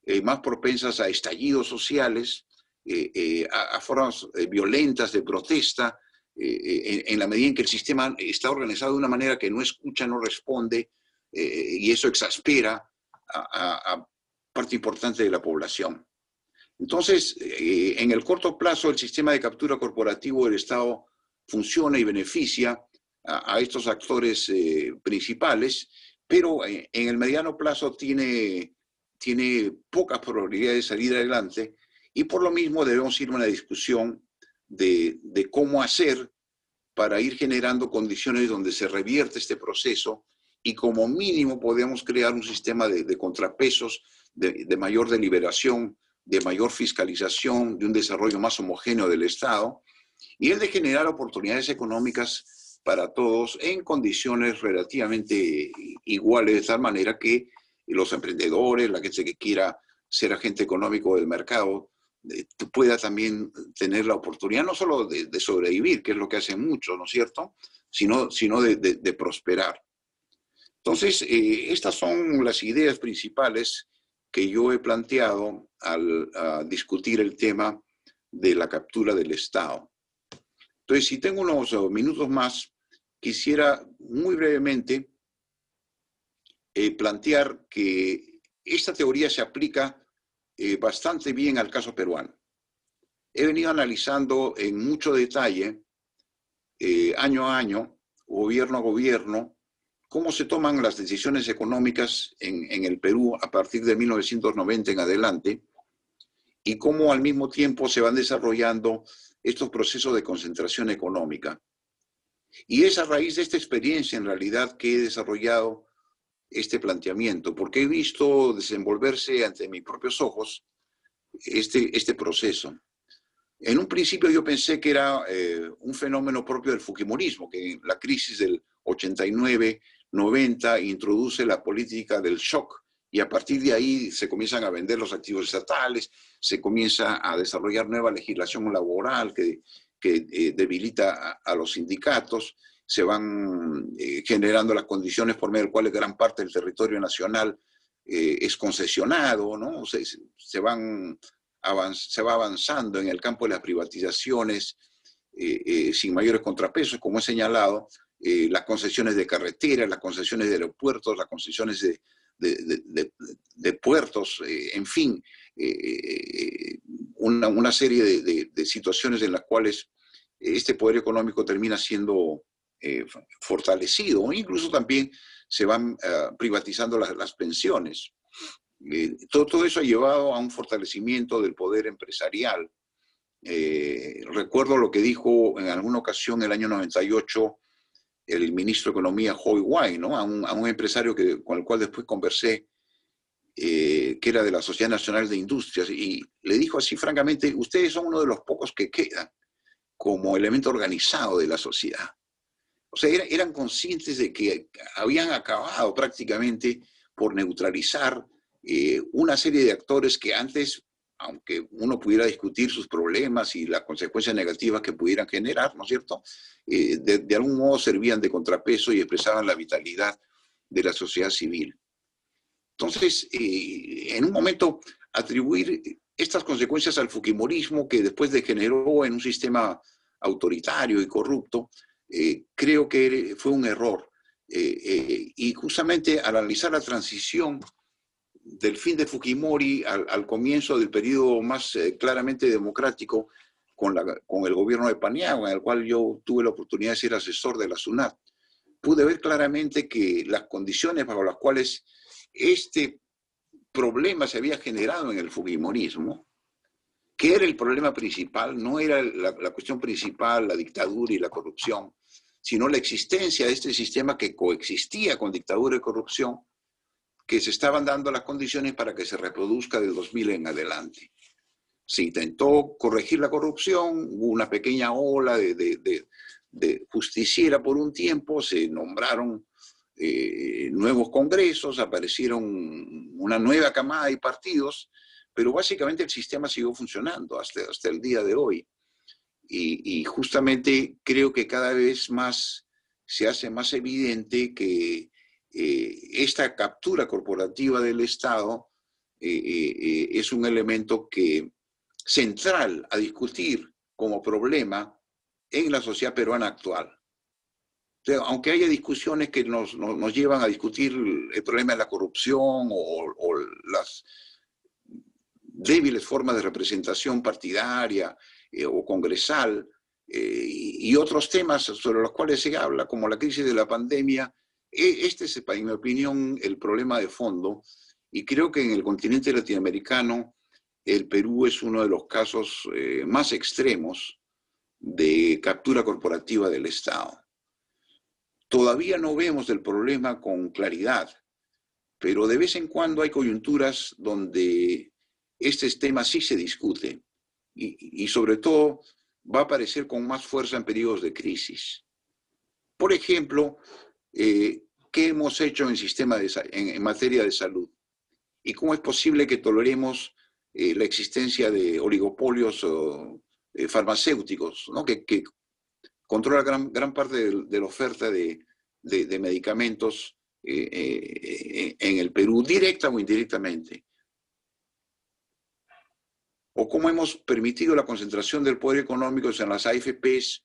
eh, más propensas a estallidos sociales, eh, a, formas violentas de protesta, en, la medida en que el sistema está organizado de una manera que no escucha, no responde, y eso exaspera a, parte importante de la población. Entonces, en el corto plazo, el sistema de captura corporativo del Estado funciona y beneficia a, estos actores eh, principales, pero en el mediano plazo tiene, tiene pocas probabilidades de salir adelante y por lo mismo debemos ir a una discusión de, de cómo hacer para ir generando condiciones donde se revierte este proceso y como mínimo podemos crear un sistema de, contrapesos, de, de, mayor deliberación, de mayor fiscalización, de un desarrollo más homogéneo del Estado y el de generar oportunidades económicas para todos en condiciones relativamente iguales, de tal manera que los emprendedores, la gente que quiera ser agente económico del mercado, eh, pueda también tener la oportunidad no solo de, sobrevivir, que es lo que hacen muchos, ¿no es cierto?, sino, sino de, prosperar. Entonces, eh, estas son las ideas principales que yo he planteado al discutir el tema de la captura del Estado. Entonces, si tengo unos oh, minutos más, quisiera muy brevemente eh, plantear que esta teoría se aplica eh, bastante bien al caso peruano. He venido analizando en mucho detalle, año a año, gobierno a gobierno, cómo se toman las decisiones económicas en, el Perú a partir de 1990 en adelante y cómo al mismo tiempo se van desarrollando estos procesos de concentración económica. Y es a raíz de esta experiencia en realidad que he desarrollado este planteamiento, porque he visto desenvolverse ante mis propios ojos este, este proceso. En un principio yo pensé que era eh, un fenómeno propio del Fujimorismo, que la crisis del 89 90 introduce la política del shock y a partir de ahí se comienzan a vender los activos estatales, se comienza a desarrollar nueva legislación laboral que, que eh, debilita a, los sindicatos, se van eh, generando las condiciones por medio de las cuales gran parte del territorio nacional eh, es concesionado, ¿no? Se, se, van se va avanzando en el campo de las privatizaciones sin mayores contrapesos, como he señalado, eh, las concesiones de carreteras, las concesiones de aeropuertos, las concesiones de, puertos, eh, en fin, eh, una, serie de, situaciones en las cuales este poder económico termina siendo fortalecido, incluso también se van privatizando las, pensiones. todo, todo eso ha llevado a un fortalecimiento del poder empresarial. recuerdo lo que dijo en alguna ocasión el año 98 el ministro de Economía, Hoy Wai, ¿no? a, un, empresario que, con el cual después conversé, eh, que era de la Sociedad Nacional de Industrias, y le dijo así francamente, ustedes son uno de los pocos que quedan como elemento organizado de la sociedad. O sea, eran conscientes de que habían acabado prácticamente por neutralizar eh, una serie de actores que antes aunque uno pudiera discutir sus problemas y las consecuencias negativas que pudieran generar, ¿no es cierto? Eh, de, algún modo servían de contrapeso y expresaban la vitalidad de la sociedad civil. Entonces, eh, en un momento, atribuir estas consecuencias al Fujimorismo, que después degeneró en un sistema autoritario y corrupto, eh, creo que fue un error. y justamente al analizar la transición del fin de Fujimori al, comienzo del periodo más eh, claramente democrático con, el gobierno de Paniagua, en el cual yo tuve la oportunidad de ser asesor de la SUNAT, pude ver claramente que las condiciones bajo las cuales este problema se había generado en el Fujimorismo, que era el problema principal, no era la cuestión principal, la dictadura y la corrupción, sino la existencia de este sistema que coexistía con dictadura y corrupción, que se estaban dando las condiciones para que se reproduzca del 2000 en adelante. Se intentó corregir la corrupción, hubo una pequeña ola de, justiciera por un tiempo, se nombraron eh, nuevos congresos, aparecieron una nueva camada de partidos, pero básicamente el sistema siguió funcionando hasta, el día de hoy. Y, justamente creo que cada vez más se hace más evidente que esta captura corporativa del Estado eh, eh, es un elemento que, central a discutir como problema en la sociedad peruana actual. aunque haya discusiones que nos, llevan a discutir el problema de la corrupción o, las débiles formas de representación partidaria o congresal, eh, y otros temas sobre los cuales se habla, como la crisis de la pandemia. E, este es, en mi opinión, el problema de fondo. Y creo que en el continente latinoamericano, el Perú es uno de los casos eh, más extremos de captura corporativa del Estado. Todavía no vemos el problema con claridad, pero de vez en cuando hay coyunturas donde este tema sí se discute y, sobre todo va a aparecer con más fuerza en periodos de crisis. Por ejemplo, eh, ¿qué hemos hecho en, sistema en, materia de salud? ¿Y cómo es posible que toleremos eh, la existencia de oligopolios eh, farmacéuticos, ¿no? que, que controla gran, gran parte de, la oferta de, de, medicamentos en el Perú, directa o indirectamente? o cómo hemos permitido la concentración del poder económico en las AFPs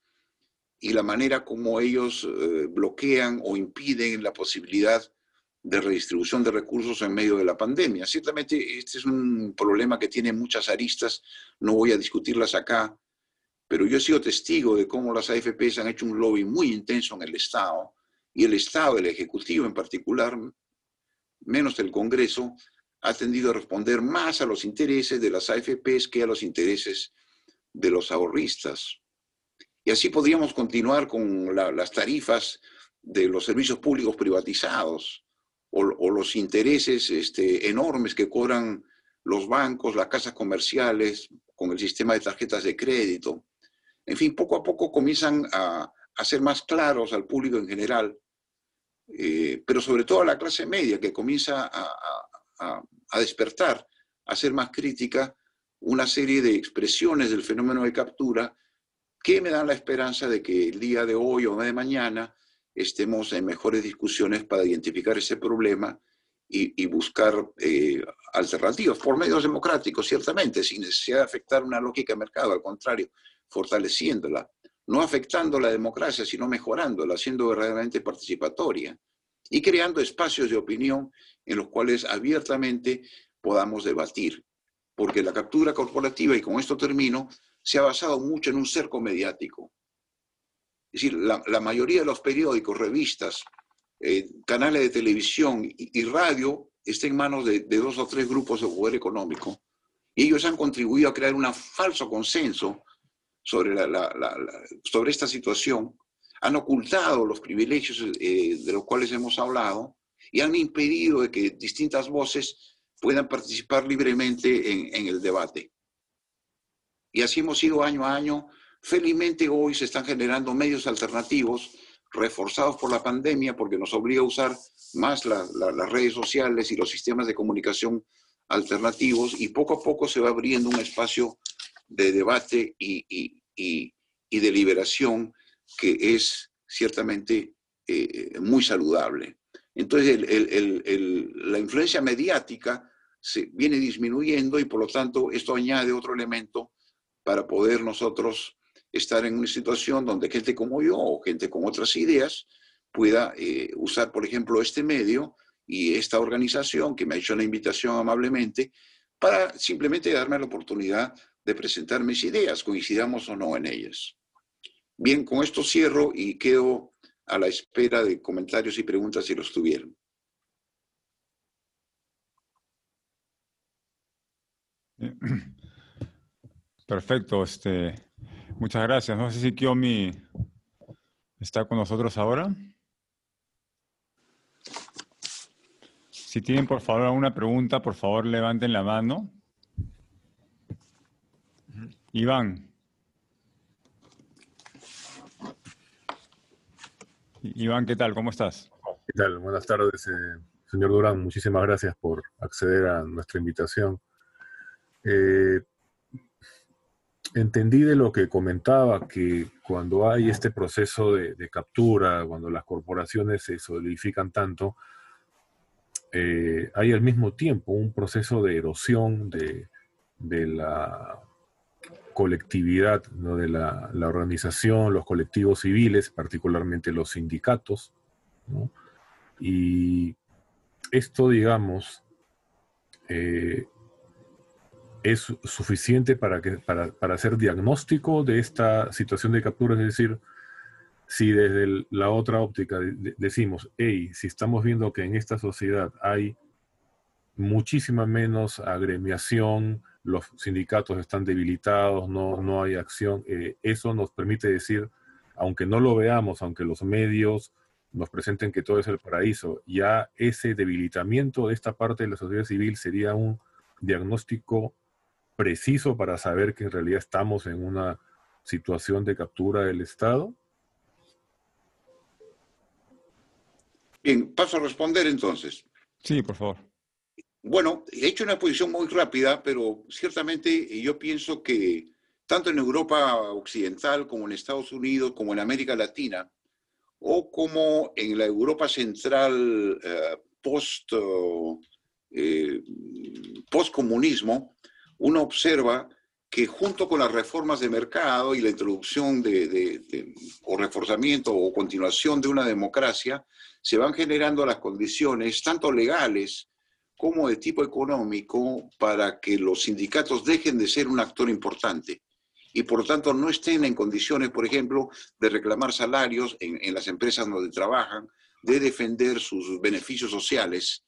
y la manera como ellos eh, bloquean o impiden la posibilidad de redistribución de recursos en medio de la pandemia. Ciertamente este es un problema que tiene muchas aristas, no voy a discutirlas acá, pero yo he sido testigo de cómo las AFPs han hecho un lobby muy intenso en el Estado, y el Estado, el Ejecutivo en particular, menos el Congreso, ha tendido a responder más a los intereses de las AFPs que a los intereses de los ahorristas. Y así podríamos continuar con las tarifas de los servicios públicos privatizados o, los intereses este, enormes que cobran los bancos, las casas comerciales con el sistema de tarjetas de crédito. En fin, poco a poco comienzan a, ser más claros al público en general, eh, pero sobre todo a la clase media que comienza a, a despertar, a ser más crítica una serie de expresiones del fenómeno de captura que me dan la esperanza de que el día de hoy o de mañana estemos en mejores discusiones para identificar ese problema y, buscar eh, alternativas por medios democráticos, ciertamente, sin necesidad de afectar una lógica de mercado, al contrario, fortaleciéndola, no afectando la democracia, sino mejorándola, siendo verdaderamente participatoria y creando espacios de opinión en los cuales abiertamente podamos debatir. Porque la captura corporativa, y con esto termino, se ha basado mucho en un cerco mediático. Es decir, la, mayoría de los periódicos, revistas, eh, canales de televisión y, radio están en manos de, dos o tres grupos de poder económico. Y ellos han contribuido a crear un falso consenso sobre, sobre esta situación han ocultado los privilegios eh, de los cuales hemos hablado y han impedido de que distintas voces puedan participar libremente en, el debate. Y así hemos ido año a año. Felizmente hoy se están generando medios alternativos reforzados por la pandemia porque nos obliga a usar más las redes sociales y los sistemas de comunicación alternativos y poco a poco se va abriendo un espacio de debate y, y, y, y deliberación que es ciertamente eh, muy saludable. Entonces, la influencia mediática se viene disminuyendo y por lo tanto esto añade otro elemento para poder nosotros estar en una situación donde gente como yo o gente con otras ideas pueda eh, usar, por ejemplo, este medio y esta organización que me ha hecho la invitación amablemente para simplemente darme la oportunidad de presentar mis ideas, coincidamos o no en ellas. Bien, con esto cierro y quedo a la espera de comentarios y preguntas si los tuvieron. Perfecto, este, muchas gracias. No sé si Kiomi está con nosotros ahora. Si tienen por favor alguna pregunta, por favor levanten la mano. Iván. Iván, ¿qué tal? ¿Cómo estás? ¿Qué tal? Buenas tardes, eh, señor Durán. Muchísimas gracias por acceder a nuestra invitación. Eh, entendí de lo que comentaba que cuando hay este proceso de, captura, cuando las corporaciones se solidifican tanto, eh, hay al mismo tiempo un proceso de erosión de, la colectividad, de la, organización, los colectivos civiles, particularmente los sindicatos. Y esto, digamos, eh, es suficiente para, que, para, hacer diagnóstico de esta situación de captura, es decir, si desde la otra óptica decimos, hey, si estamos viendo que en esta sociedad hay muchísima menos agremiación, los sindicatos están debilitados, no, no hay acción, eh, eso nos permite decir, aunque no lo veamos, aunque los medios nos presenten que todo es el paraíso, ya ese debilitamiento de esta parte de la sociedad civil sería un diagnóstico preciso para saber que en realidad estamos en una situación de captura del Estado? Bien, paso a responder entonces. Sí, por favor. Bueno, he hecho una posición muy rápida, pero ciertamente yo pienso que tanto en Europa Occidental como en Estados Unidos, como en América Latina, o como en la Europa Central eh, post, eh, postcomunismo, uno observa que junto con las reformas de mercado y la introducción de, o reforzamiento o continuación de una democracia, se van generando las condiciones, tanto legales como de tipo económico, para que los sindicatos dejen de ser un actor importante y por lo tanto no estén en condiciones, por ejemplo, de reclamar salarios en, las empresas donde trabajan, de defender sus beneficios sociales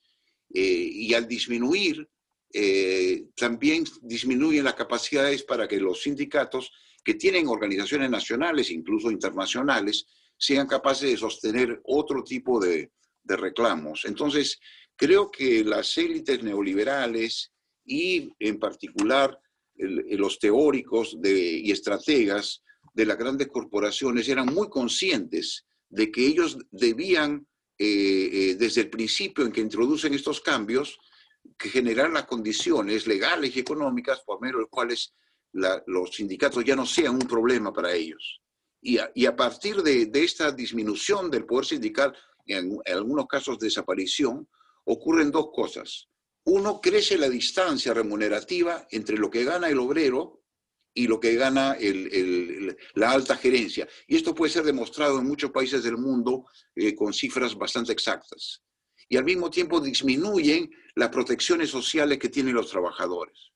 eh, y al disminuir eh, también disminuyen las capacidades para que los sindicatos que tienen organizaciones nacionales, incluso internacionales, sean capaces de sostener otro tipo de, reclamos. Entonces, creo que las élites neoliberales y en particular los teóricos y estrategas de las grandes corporaciones eran muy conscientes de que ellos debían, eh, eh, desde el principio en que introducen estos cambios, que generar las condiciones legales y económicas por medio de las cuales los sindicatos ya no sean un problema para ellos. Y a, partir de, esta disminución del poder sindical, en, algunos casos desaparición, ocurren dos cosas. Uno, crece la distancia remunerativa entre lo que gana el obrero y lo que gana la alta gerencia. Y esto puede ser demostrado en muchos países del mundo eh, con cifras bastante exactas y al mismo tiempo disminuyen las protecciones sociales que tienen los trabajadores.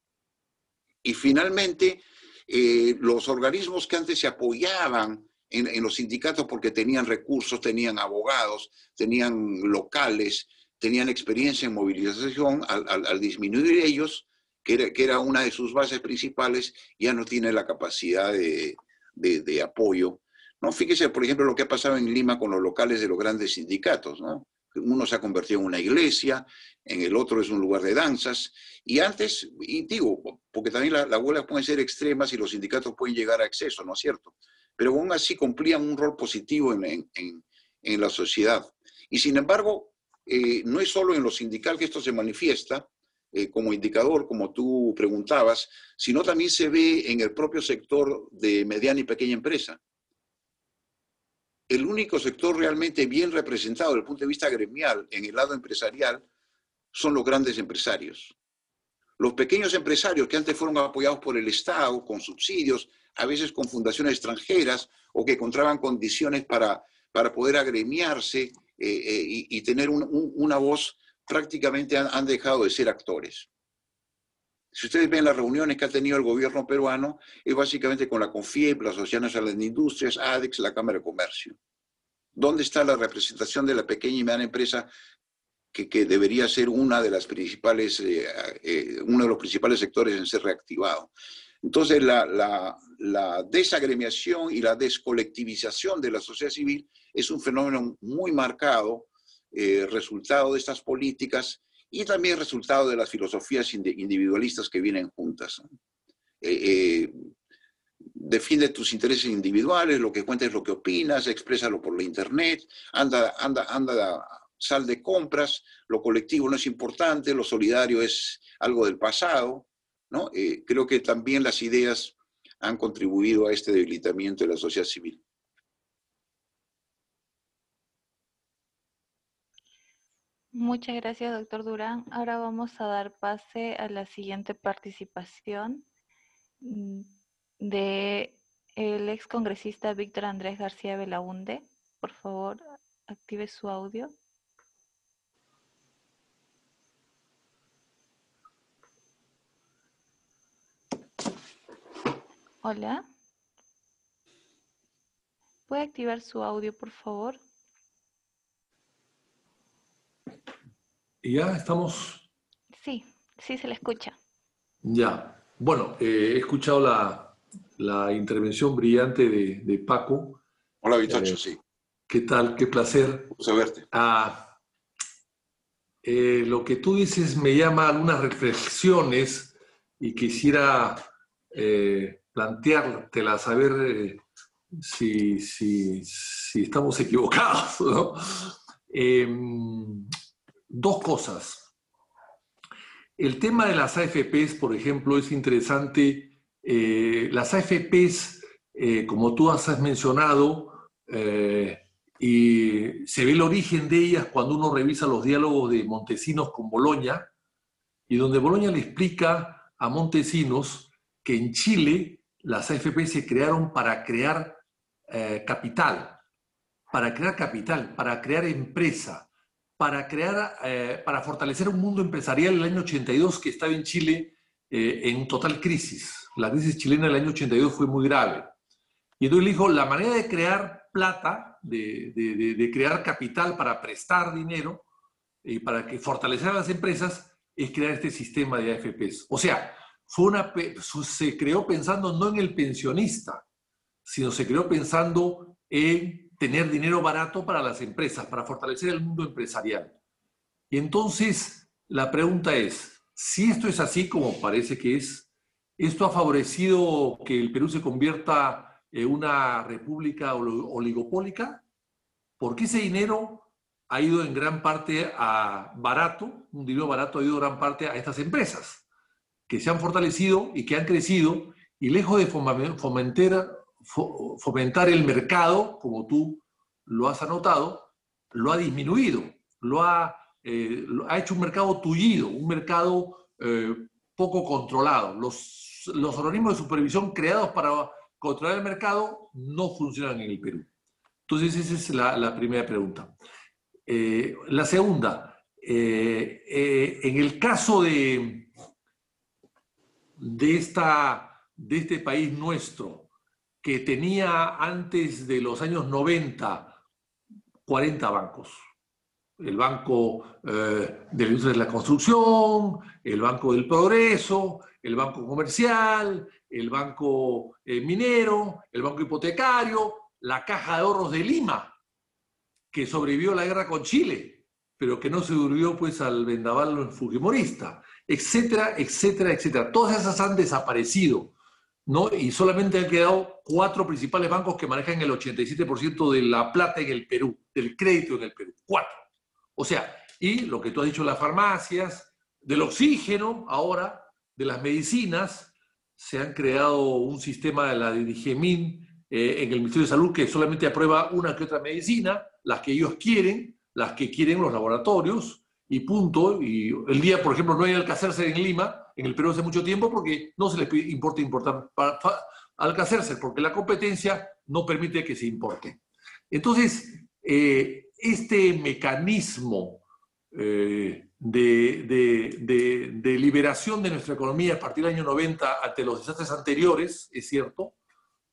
Y finalmente, eh, los organismos que antes se apoyaban en, los sindicatos porque tenían recursos, tenían abogados, tenían locales, tenían experiencia en movilización, al, disminuir ellos, que era, que era, una de sus bases principales, ya no tiene la capacidad de, de apoyo. ¿no? Fíjese, por ejemplo, lo que ha pasado en Lima con los locales de los grandes sindicatos. ¿no? Uno se ha convertido en una iglesia, en el otro es un lugar de danzas, y antes, y digo, porque también las huelgas pueden ser extremas y los sindicatos pueden llegar a exceso, ¿no es cierto? Pero aún así cumplían un rol positivo en, la sociedad. Y sin embargo, eh, no es solo en lo sindical que esto se manifiesta, eh, como indicador, como tú preguntabas, sino también se ve en el propio sector de mediana y pequeña empresa el único sector realmente bien representado desde el punto de vista gremial en el lado empresarial son los grandes empresarios. Los pequeños empresarios que antes fueron apoyados por el Estado con subsidios, a veces con fundaciones extranjeras o que encontraban condiciones para, para poder agremiarse eh, eh, y, tener una voz, prácticamente han, dejado de ser actores. Si ustedes ven las reuniones que ha tenido el gobierno peruano, es básicamente con la CONFIEP, la Asociación Nacional de Industrias, ADEX, la Cámara de Comercio. ¿Dónde está la representación de la pequeña y mediana empresa que, debería ser una de las principales, eh, eh, uno de los principales sectores en ser reactivado? Entonces, la, desagremiación y la descolectivización de la sociedad civil es un fenómeno muy marcado, eh, resultado de estas políticas y también resultado de las filosofías individualistas que vienen juntas. Eh, eh, tus intereses individuales, lo que cuentes lo que opinas, exprésalo por la internet, anda, anda, anda, sal de compras, lo colectivo no es importante, lo solidario es algo del pasado, ¿no? Eh, creo que también las ideas han contribuido a este debilitamiento de la sociedad civil. Muchas gracias, doctor Durán. Ahora vamos a dar pase a la siguiente participación mm, de el ex congresista Víctor Andrés García Belaunde. Por favor, active su audio. Hola. ¿Puede activar su audio, por favor? ¿Y ya estamos? Sí, sí se le escucha. Ya. Bueno, eh, he escuchado la, la intervención brillante de, de Paco. Hola, Vitocho, eh, sí. ¿Qué tal? Qué placer. Gusto verte. Ah, eh, lo que tú dices me llama algunas reflexiones y quisiera eh, planteártelas, a ver eh, si, si, si, estamos equivocados. ¿no? Dos cosas. El tema de las AFPs, por ejemplo, es interesante. las AFPs, como tú has mencionado, y se ve el origen de ellas cuando uno revisa los diálogos de Montesinos con Boloña, y donde Boloña le explica a Montesinos que en Chile las AFP se crearon para crear eh, capital, para crear capital, para crear empresa, para, crear, eh, para fortalecer un mundo empresarial el año 82 que estaba en Chile eh, en total crisis. La crisis chilena del año 82 fue muy grave. Y entonces le dijo, la manera de crear plata de, crear capital para prestar dinero y para que fortalecer a las empresas es crear este sistema de AFPs. O sea, fue una, se creó pensando no en el pensionista, sino se creó pensando en tener dinero barato para las empresas, para fortalecer el mundo empresarial. Y entonces la pregunta es, si esto es así como parece que es, ¿esto ha favorecido que el Perú se convierta eh, una república oligopólica, porque ese dinero ha ido en gran parte a barato, un dinero barato ha ido en gran parte a estas empresas, que se han fortalecido y que han crecido, y lejos de fomentar, fomentar el mercado, como tú lo has anotado, lo ha disminuido, lo ha, eh, ha hecho un mercado tullido, un mercado eh, poco controlado. Los, los organismos de supervisión creados para controlar el mercado no funcionan en el Perú. Entonces, esa es la, primera pregunta. Eh, la segunda, en el caso de, de, esta, de este país nuestro, que tenía antes de los años 90 40 bancos, el Banco de la Industria de la Construcción, el Banco del Progreso, el Banco Comercial, el Banco eh, Minero, el Banco Hipotecario, la Caja de Ahorros de Lima, que sobrevivió a la guerra con Chile, pero que no sobrevivió pues al vendaval fujimorista, etcétera, etcétera, etcétera. Todas esas han desaparecido, ¿no? Y solamente han quedado cuatro principales bancos que manejan el 87% de la plata en el Perú, del crédito en el Perú. Cuatro. O sea, y lo que tú has dicho, las farmacias, del oxígeno ahora, de las medicinas, se han creado un sistema de la DIGEMIN eh, en el Ministerio de Salud que solamente aprueba una que otra medicina, las que ellos quieren, las que quieren los laboratorios, y punto. Y el día, por ejemplo, no hay Alcacerse en Lima, en el Perú hace mucho tiempo, porque no se les importa importar Alcacerse, porque la competencia no permite que se importe. Entonces, eh, este mecanismo eh, de, liberación de nuestra economía a partir del año 90 ante los desastres anteriores, es cierto,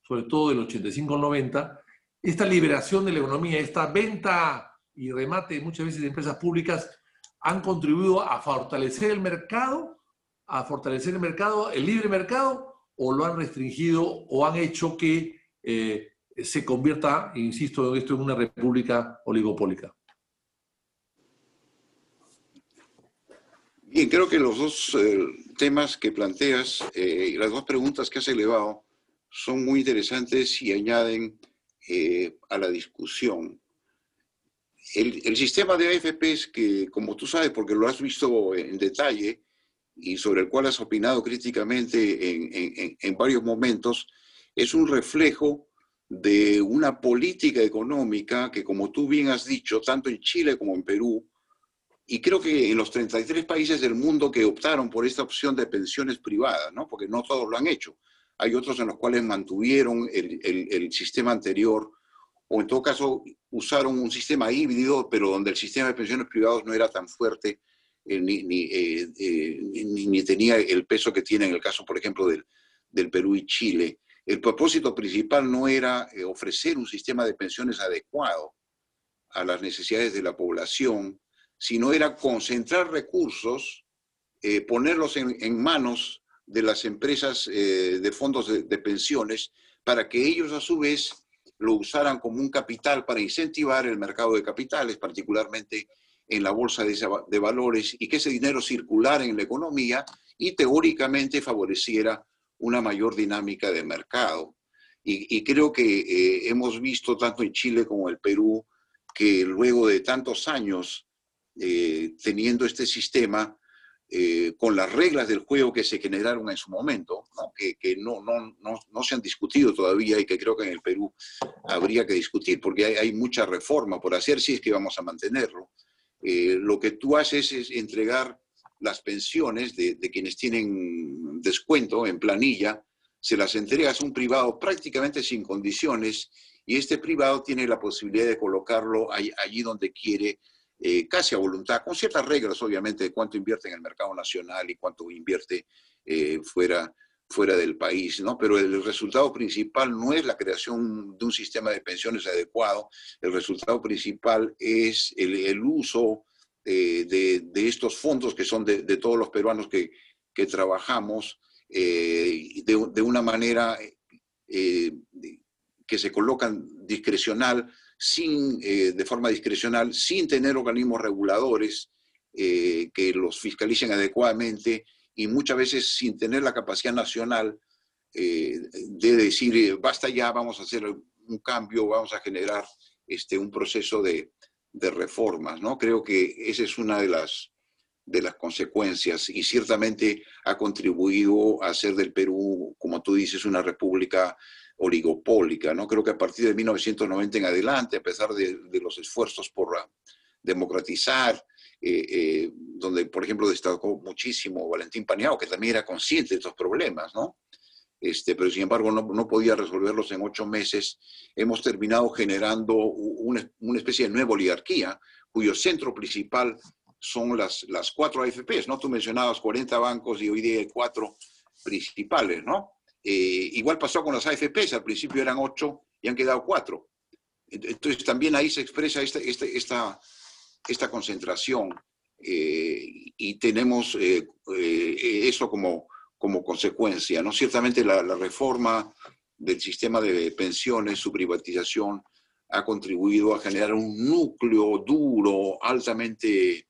sobre todo del 85 al 90, esta liberación de la economía, esta venta y remate muchas veces de empresas públicas han contribuido a fortalecer el mercado, a fortalecer el mercado, el libre mercado, o lo han restringido o han hecho que eh, se convierta, insisto en esto, en una república oligopólica. Bien, creo que los dos eh, temas que planteas eh, y las dos preguntas que has elevado son muy interesantes y añaden a la discusión. El, sistema de AFPs que, como tú sabes, porque lo has visto en detalle y sobre el cual has opinado críticamente en, en varios momentos, es un reflejo de una política económica que, como tú bien has dicho, tanto en Chile como en Perú, y creo que en los 33 países del mundo que optaron por esta opción de pensiones privadas, ¿no? porque no todos lo han hecho, hay otros en los cuales mantuvieron el, el, sistema anterior o en todo caso usaron un sistema híbrido, pero donde el sistema de pensiones privados no era tan fuerte eh, eh, eh, ni, ni, tenía el peso que tiene en el caso, por ejemplo, del, Perú y Chile. el propósito principal no era ofrecer un sistema de pensiones adecuado a las necesidades de la población, sino era concentrar recursos, ponerlos en, manos de las empresas de fondos de pensiones para que ellos a su vez lo usaran como un capital para incentivar el mercado de capitales, particularmente en la bolsa de, valores, y que ese dinero circulara en la economía y teóricamente favoreciera una mayor dinámica de mercado. Y, creo que eh, hemos visto tanto en Chile como en el Perú que luego de tantos años eh, teniendo este sistema, eh, con las reglas del juego que se generaron en su momento, que, no, no, no, se han discutido todavía y que creo que en el Perú habría que discutir, porque hay, hay mucha reforma por hacer si es que vamos a mantenerlo. Eh, lo que tú haces es entregar las pensiones de, de, quienes tienen descuento en planilla, se las entregas a un privado prácticamente sin condiciones y este privado tiene la posibilidad de colocarlo allí donde quiere eh, casi a voluntad, con ciertas reglas, obviamente, de cuánto invierte en el mercado nacional y cuánto invierte eh, fuera, fuera del país, ¿no? Pero el resultado principal no es la creación de un sistema de pensiones adecuado, el resultado principal es el, uso eh, de, estos fondos que son de, todos los peruanos que, que trabajamos de, de, una manera que se colocan discrecional sin, eh, de forma discrecional, sin tener organismos reguladores eh, que los fiscalicen adecuadamente y muchas veces sin tener la capacidad nacional eh, de decir, basta ya, vamos a hacer un cambio, vamos a generar este, un proceso de, de reformas. ¿no? Creo que esa es una de las, de las consecuencias y ciertamente ha contribuido a hacer del Perú, como tú dices, una república oligopólica. ¿no? Creo que a partir de 1990 en adelante, a pesar de, los esfuerzos por democratizar, eh, eh, donde, por ejemplo, destacó muchísimo Valentín Paniagua, que también era consciente de estos problemas, ¿no? Este, pero sin embargo no, podía resolverlos en ocho meses, hemos terminado generando una, una, especie de nueva oligarquía, cuyo centro principal son las, las cuatro AFPs, ¿no? Tú mencionabas 40 bancos y hoy día hay cuatro principales, ¿no? Eh, igual pasó con las AFPs, al principio eran ocho y han quedado cuatro. Entonces también ahí se expresa esta, esta, esta, concentración eh, y tenemos eh, eso como, como consecuencia. ¿no? Ciertamente la, la, reforma del sistema de pensiones, su privatización, ha contribuido a generar un núcleo duro, altamente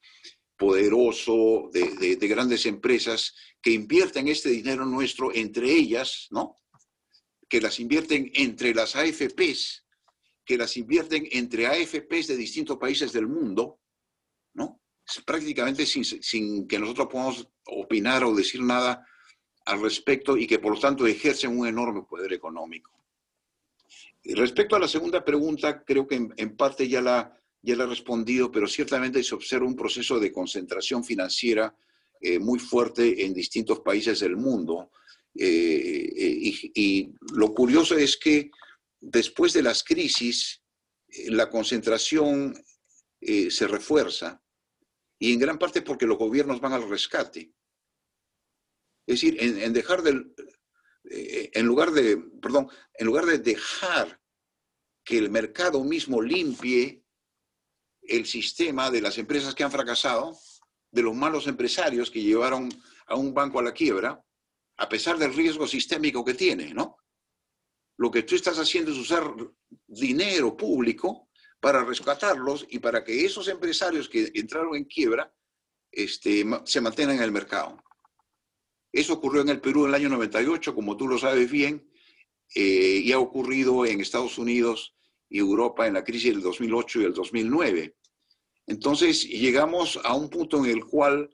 poderoso de, de, grandes empresas que invierten este dinero nuestro entre ellas, ¿no? Que las invierten entre las AFPs, que las invierten entre AFPs de distintos países del mundo, ¿no? Prácticamente sin, que nosotros podamos opinar o decir nada al respecto y que por lo tanto ejercen un enorme poder económico. Respecto a la segunda pregunta, creo que en parte ya la, ya le he respondido, pero ciertamente se observa un proceso de concentración financiera eh, muy fuerte en distintos países del mundo. Eh, eh, y, lo curioso es que después de las crisis, la concentración se refuerza y en gran parte porque los gobiernos van al rescate. Es decir, en, dejar en lugar de, perdón, en lugar de dejar que el mercado mismo limpie el sistema de las empresas que han fracasado, de los malos empresarios que llevaron a un banco a la quiebra, a pesar del riesgo sistémico que tiene, ¿no? Lo que tú estás haciendo es usar dinero público para rescatarlos y para que esos empresarios que entraron en quiebra este, se mantengan en el mercado. Eso ocurrió en el Perú en el año 98, como tú lo sabes bien, eh, y ha ocurrido en Estados Unidos y Europa en la crisis del 2008 y el 2009. Entonces llegamos a un punto en el cual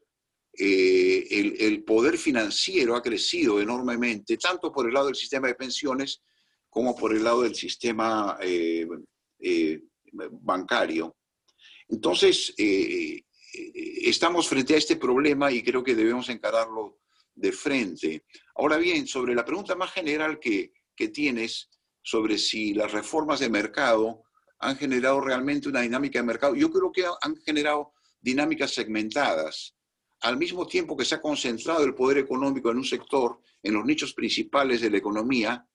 eh, el, poder financiero ha crecido enormemente, tanto por el lado del sistema de pensiones como por el lado del sistema eh, eh, bancario. Entonces, estamos frente a este problema y creo que debemos encararlo de frente. Ahora bien, sobre la pregunta más general que, que tienes sobre si las reformas de mercado han generado realmente una dinámica de mercado. Yo creo que han generado dinámicas segmentadas. Al mismo tiempo que se ha concentrado el poder económico en un sector, en los nichos principales de la economía,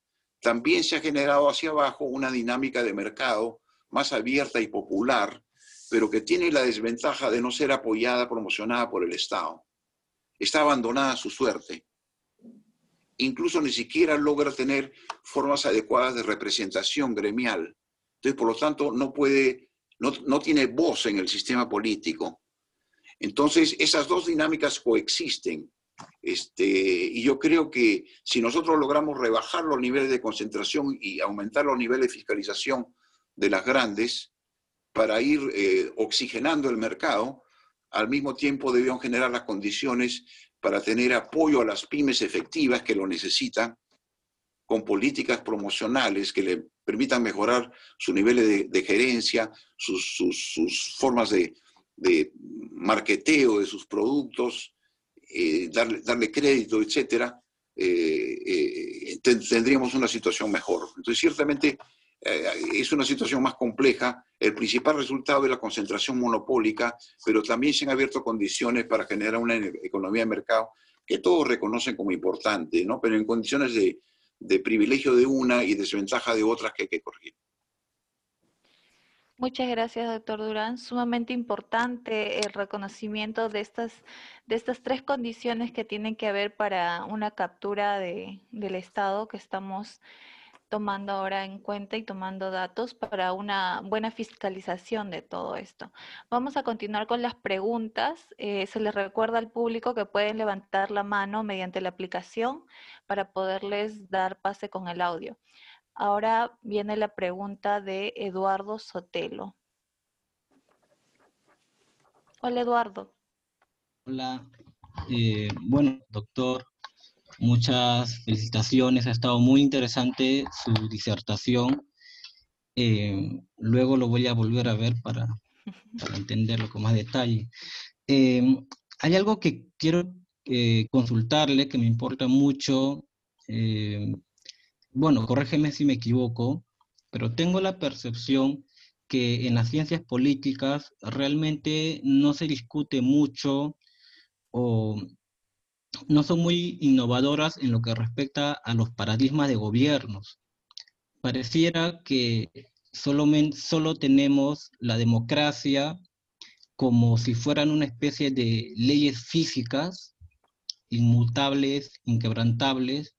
también se ha generado hacia abajo una dinámica de mercado más abierta y popular, pero que tiene la desventaja de no ser apoyada, promocionada por el Estado. Está abandonada a su suerte. Incluso ni siquiera logra tener formas adecuadas de representación gremial. Entonces, por lo tanto, no puede, no, no tiene voz en el sistema político. Entonces, esas dos dinámicas coexisten. Este, y yo creo que si nosotros logramos rebajar los niveles de concentración y aumentar los niveles de fiscalización de las grandes para ir eh, oxigenando el mercado, al mismo tiempo debían generar las condiciones para tener apoyo a las pymes efectivas que lo necesitan, con políticas promocionales que le permitan mejorar su nivel de, gerencia, sus, sus, sus formas de, de marketeo de sus productos, eh, darle, darle, crédito, etcétera, eh, eh, tendríamos una situación mejor. Entonces, ciertamente es una situación más compleja. El principal resultado de la concentración monopólica, pero también se han abierto condiciones para generar una economía de mercado que todos reconocen como importante, ¿no? pero en condiciones de, de privilegio de una y desventaja de otras que hay que corregir. Muchas gracias, doctor Durán. Sumamente importante el reconocimiento de estas, de estas tres condiciones que tienen que haber para una captura de, del Estado que estamos tomando ahora en cuenta y tomando datos para una buena fiscalización de todo esto. Vamos a continuar con las preguntas. Eh, se les recuerda al público que pueden levantar la mano mediante la aplicación para poderles dar pase con el audio. Ahora viene la pregunta de Eduardo Sotelo. Hola, Eduardo. Hola. Eh, bueno, doctor, muchas felicitaciones. Ha estado muy interesante su disertación. Eh, luego lo voy a volver a ver para, entenderlo con más detalle. Eh, hay algo que quiero consultarle que me importa mucho bueno, corrígeme si me equivoco, pero tengo la percepción que en las ciencias políticas realmente no se discute mucho o no son muy innovadoras en lo que respecta a los paradigmas de gobiernos. Pareciera que solo, solo tenemos la democracia como si fueran una especie de leyes físicas, inmutables, inquebrantables,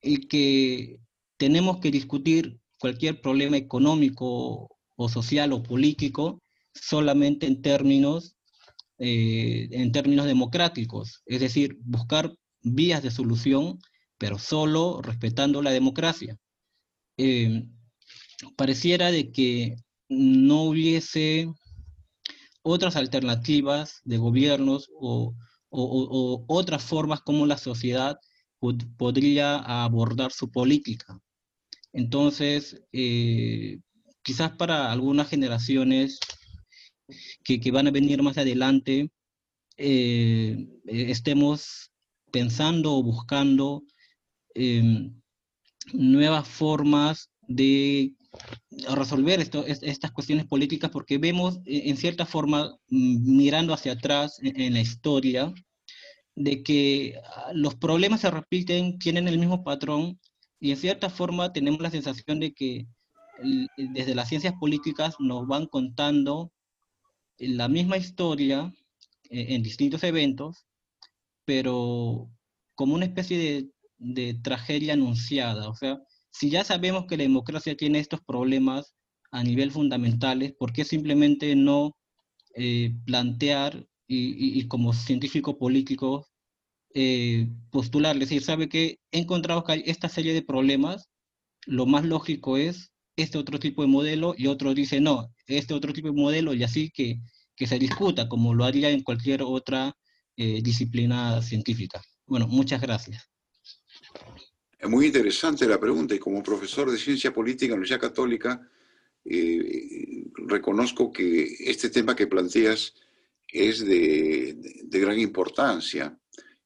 y que tenemos que discutir cualquier problema económico o social o político solamente en términos, eh, en términos democráticos, es decir, buscar vías de solución, pero solo respetando la democracia. Eh, pareciera de que no hubiese otras alternativas de gobiernos o, o otras formas como la sociedad podría abordar su política. Entonces, eh, quizás para algunas generaciones que, van a venir más adelante, eh, estemos pensando o buscando em, nuevas formas de resolver estas cuestiones políticas porque vemos e, en cierta forma, mm, mirando hacia atrás en la historia, de que ah, los problemas se repiten, tienen el mismo patrón y en cierta forma tenemos la sensación de que desde las ciencias políticas nos van contando la misma historia eh, en distintos eventos, pero como una especie de, tragedia anunciada. O sea, si ya sabemos que la democracia tiene estos problemas a nivel fundamentales, ¿por qué simplemente no eh, plantear y, como científico político eh, postular, decir, sabe que he encontrado que hay esta serie de problemas, lo más lógico es este otro tipo de modelo y otro dice no, este otro tipo de modelo y así que, que se discuta como lo haría en cualquier otra eh, disciplina científica. Bueno, muchas gracias. Es muy interesante la pregunta y como profesor de ciencia política en la Universidad Católica, eh, reconozco que este tema que planteas es de, gran importancia.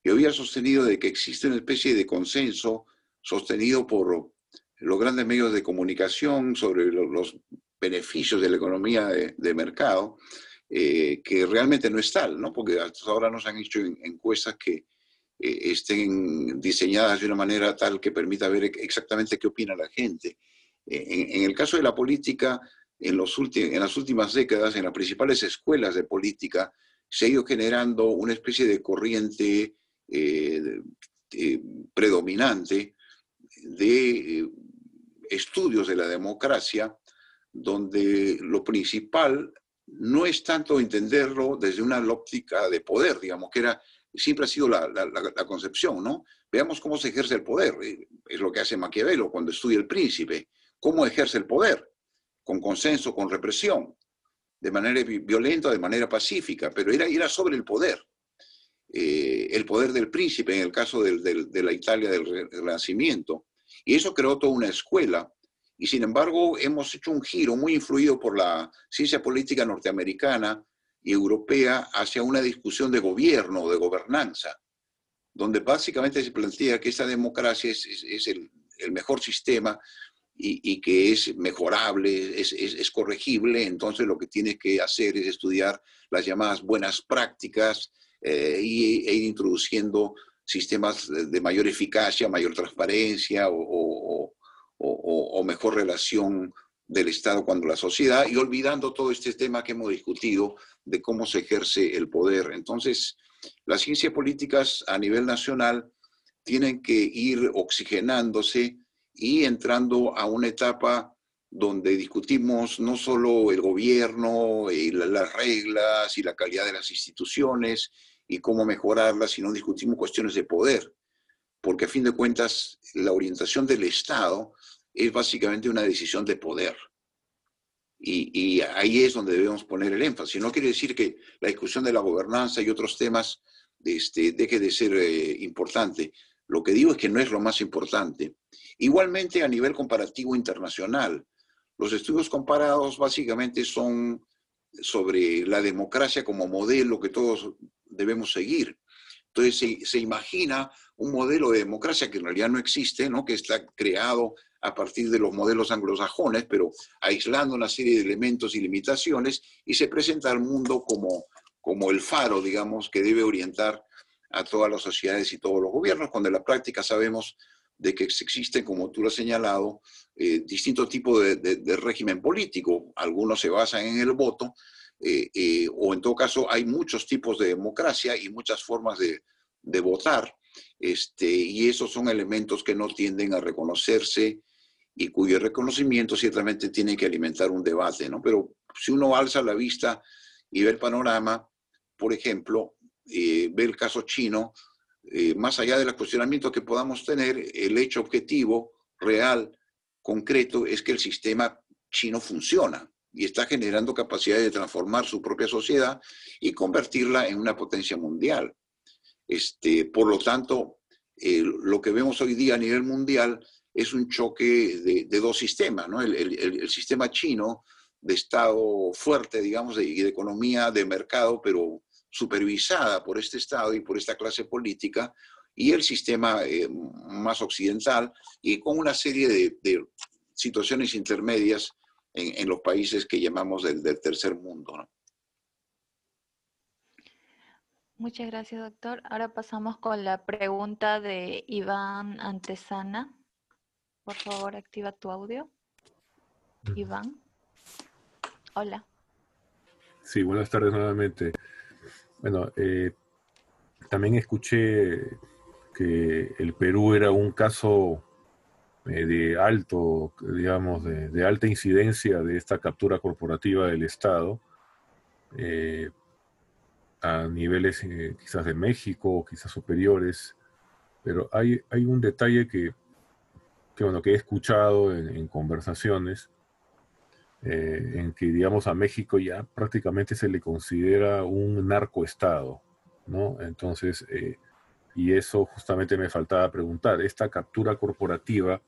Yo había sostenido de que existe una especie de consenso sostenido por los grandes medios de comunicación sobre los beneficios de la economía de, mercado, eh, que realmente no es tal, ¿no? porque hasta ahora nos han hecho encuestas que estén diseñadas de una manera tal que permita ver exactamente qué opina la gente. En, el caso de la política, en, los las últimas décadas, en las principales escuelas de política, se ha ido generando una especie de corriente predominante de estudios de la democracia, donde lo principal no es tanto entenderlo desde una óptica de poder, digamos, que era, siempre ha sido la, concepción, ¿no? Veamos cómo se ejerce el poder. Eh, es lo que hace Maquiavelo cuando estudia el príncipe. ¿Cómo ejerce el poder? Con consenso, con represión, de manera violenta, de manera pacífica, pero era, era sobre el poder. Eh, el poder del príncipe en el caso de la Italia del Renacimiento. Y eso creó toda una escuela. Y sin embargo, hemos hecho un giro muy influido por la ciencia política norteamericana y europea hacia una discusión de gobierno, de gobernanza, donde básicamente se plantea que esta democracia es, el, mejor sistema y, que es mejorable, es, corregible, entonces lo que tiene que hacer es estudiar las llamadas buenas prácticas eh, e ir introduciendo sistemas de mayor eficacia, mayor transparencia o, o, mejor relación del Estado cuando la sociedad y olvidando todo este tema que hemos discutido de cómo se ejerce el poder. Entonces, las ciencias políticas a nivel nacional tienen que ir oxigenándose y entrando a una etapa donde discutimos no solo el gobierno, y las reglas y la calidad de las instituciones y cómo mejorarlas, sino discutimos cuestiones de poder, porque a fin de cuentas la orientación del Estado es básicamente una decisión de poder. Y, ahí es donde debemos poner el énfasis. No quiere decir que la discusión de la gobernanza y otros temas este, deje de ser eh, importante. Lo que digo es que no es lo más importante. Igualmente a nivel comparativo internacional, los estudios comparados básicamente son sobre la democracia como modelo que todos debemos seguir. Entonces se, se, imagina un modelo de democracia que en realidad no existe, ¿no? que está creado a partir de los modelos anglosajones, pero aislando una serie de elementos y limitaciones, y se presenta al mundo como, como el faro, digamos, que debe orientar a todas las sociedades y todos los gobiernos, cuando en la práctica sabemos de que existen, como tú lo has señalado, eh, distintos tipos de, régimen político. Algunos se basan en el voto, eh, eh, o en todo caso hay muchos tipos de democracia y muchas formas de, votar. Este, y esos son elementos que no tienden a reconocerse y cuyo reconocimiento ciertamente tiene que alimentar un debate, ¿no? Pero si uno alza la vista y ve el panorama, por ejemplo, eh, ve el caso chino, eh, más allá de los cuestionamientos que podamos tener, el hecho objetivo, real, concreto, es que el sistema chino funciona y está generando capacidad de transformar su propia sociedad y convertirla en una potencia mundial. Este, por lo tanto, eh, lo que vemos hoy día a nivel mundial es un choque de, dos sistemas, ¿no? El, sistema chino de Estado fuerte, digamos, y de economía de mercado, pero supervisada por este Estado y por esta clase política, y el sistema eh, más occidental, y con una serie de, situaciones intermedias en, los países que llamamos del, del tercer mundo. ¿no? Muchas gracias, doctor. Ahora pasamos con la pregunta de Iván Antesana. Por favor, activa tu audio. Iván. Hola. Sí, buenas tardes nuevamente. Bueno, eh, también escuché que el Perú era un caso eh, de alto, digamos, de, alta incidencia de esta captura corporativa del Estado eh, a niveles quizás de México, quizás superiores, pero hay, hay un detalle que que, bueno, que he escuchado en, conversaciones, eh, en que, digamos, a México ya prácticamente se le considera un narcoestado, ¿no? Entonces, eh, y eso justamente me faltaba preguntar, esta captura corporativa,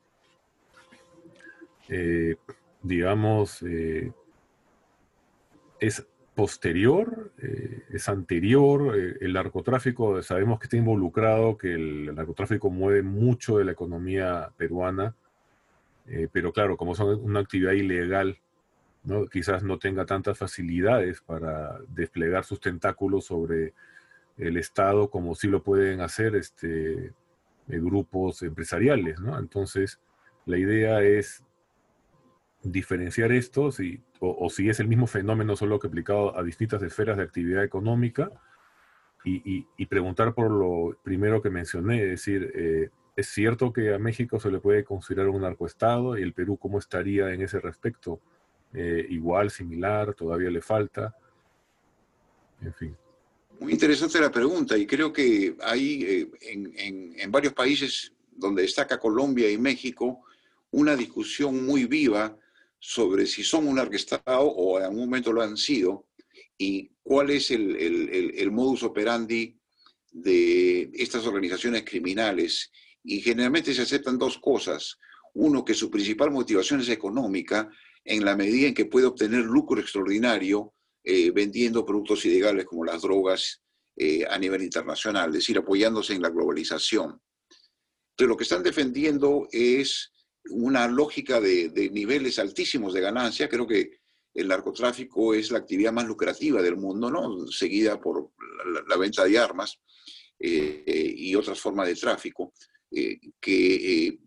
eh, digamos, es posterior, es anterior, el narcotráfico, sabemos que está involucrado, que el, narcotráfico mueve mucho de la economía peruana, eh, pero claro, como son una actividad ilegal, ¿no? quizás no tenga tantas facilidades para desplegar sus tentáculos sobre, el Estado como sí lo pueden hacer este, eh, grupos empresariales. Entonces, la idea es diferenciar esto, o, si es el mismo fenómeno, solo que aplicado a distintas esferas de actividad económica, y, preguntar por lo primero que mencioné, es decir, eh, ¿es cierto que a México se le puede considerar un narcoestado y el Perú cómo estaría en ese respecto? Eh, igual, similar, todavía le falta, en fin. Muy interesante la pregunta y creo que hay eh, en, en, varios países donde destaca Colombia y México una discusión muy viva sobre si son un narcoestado o en algún momento lo han sido y cuál es el, el, el, modus operandi de estas organizaciones criminales. Y generalmente se aceptan dos cosas. Uno, que su principal motivación es económica, en la medida en que puede obtener lucro extraordinario eh, vendiendo productos ilegales como las drogas eh, a nivel internacional, es decir, apoyándose en la globalización. Entonces, lo que están defendiendo es una lógica de, niveles altísimos de ganancia. Creo que el narcotráfico es la actividad más lucrativa del mundo, ¿no? seguida por la, venta de armas eh, y otras formas de tráfico, eh, que eh,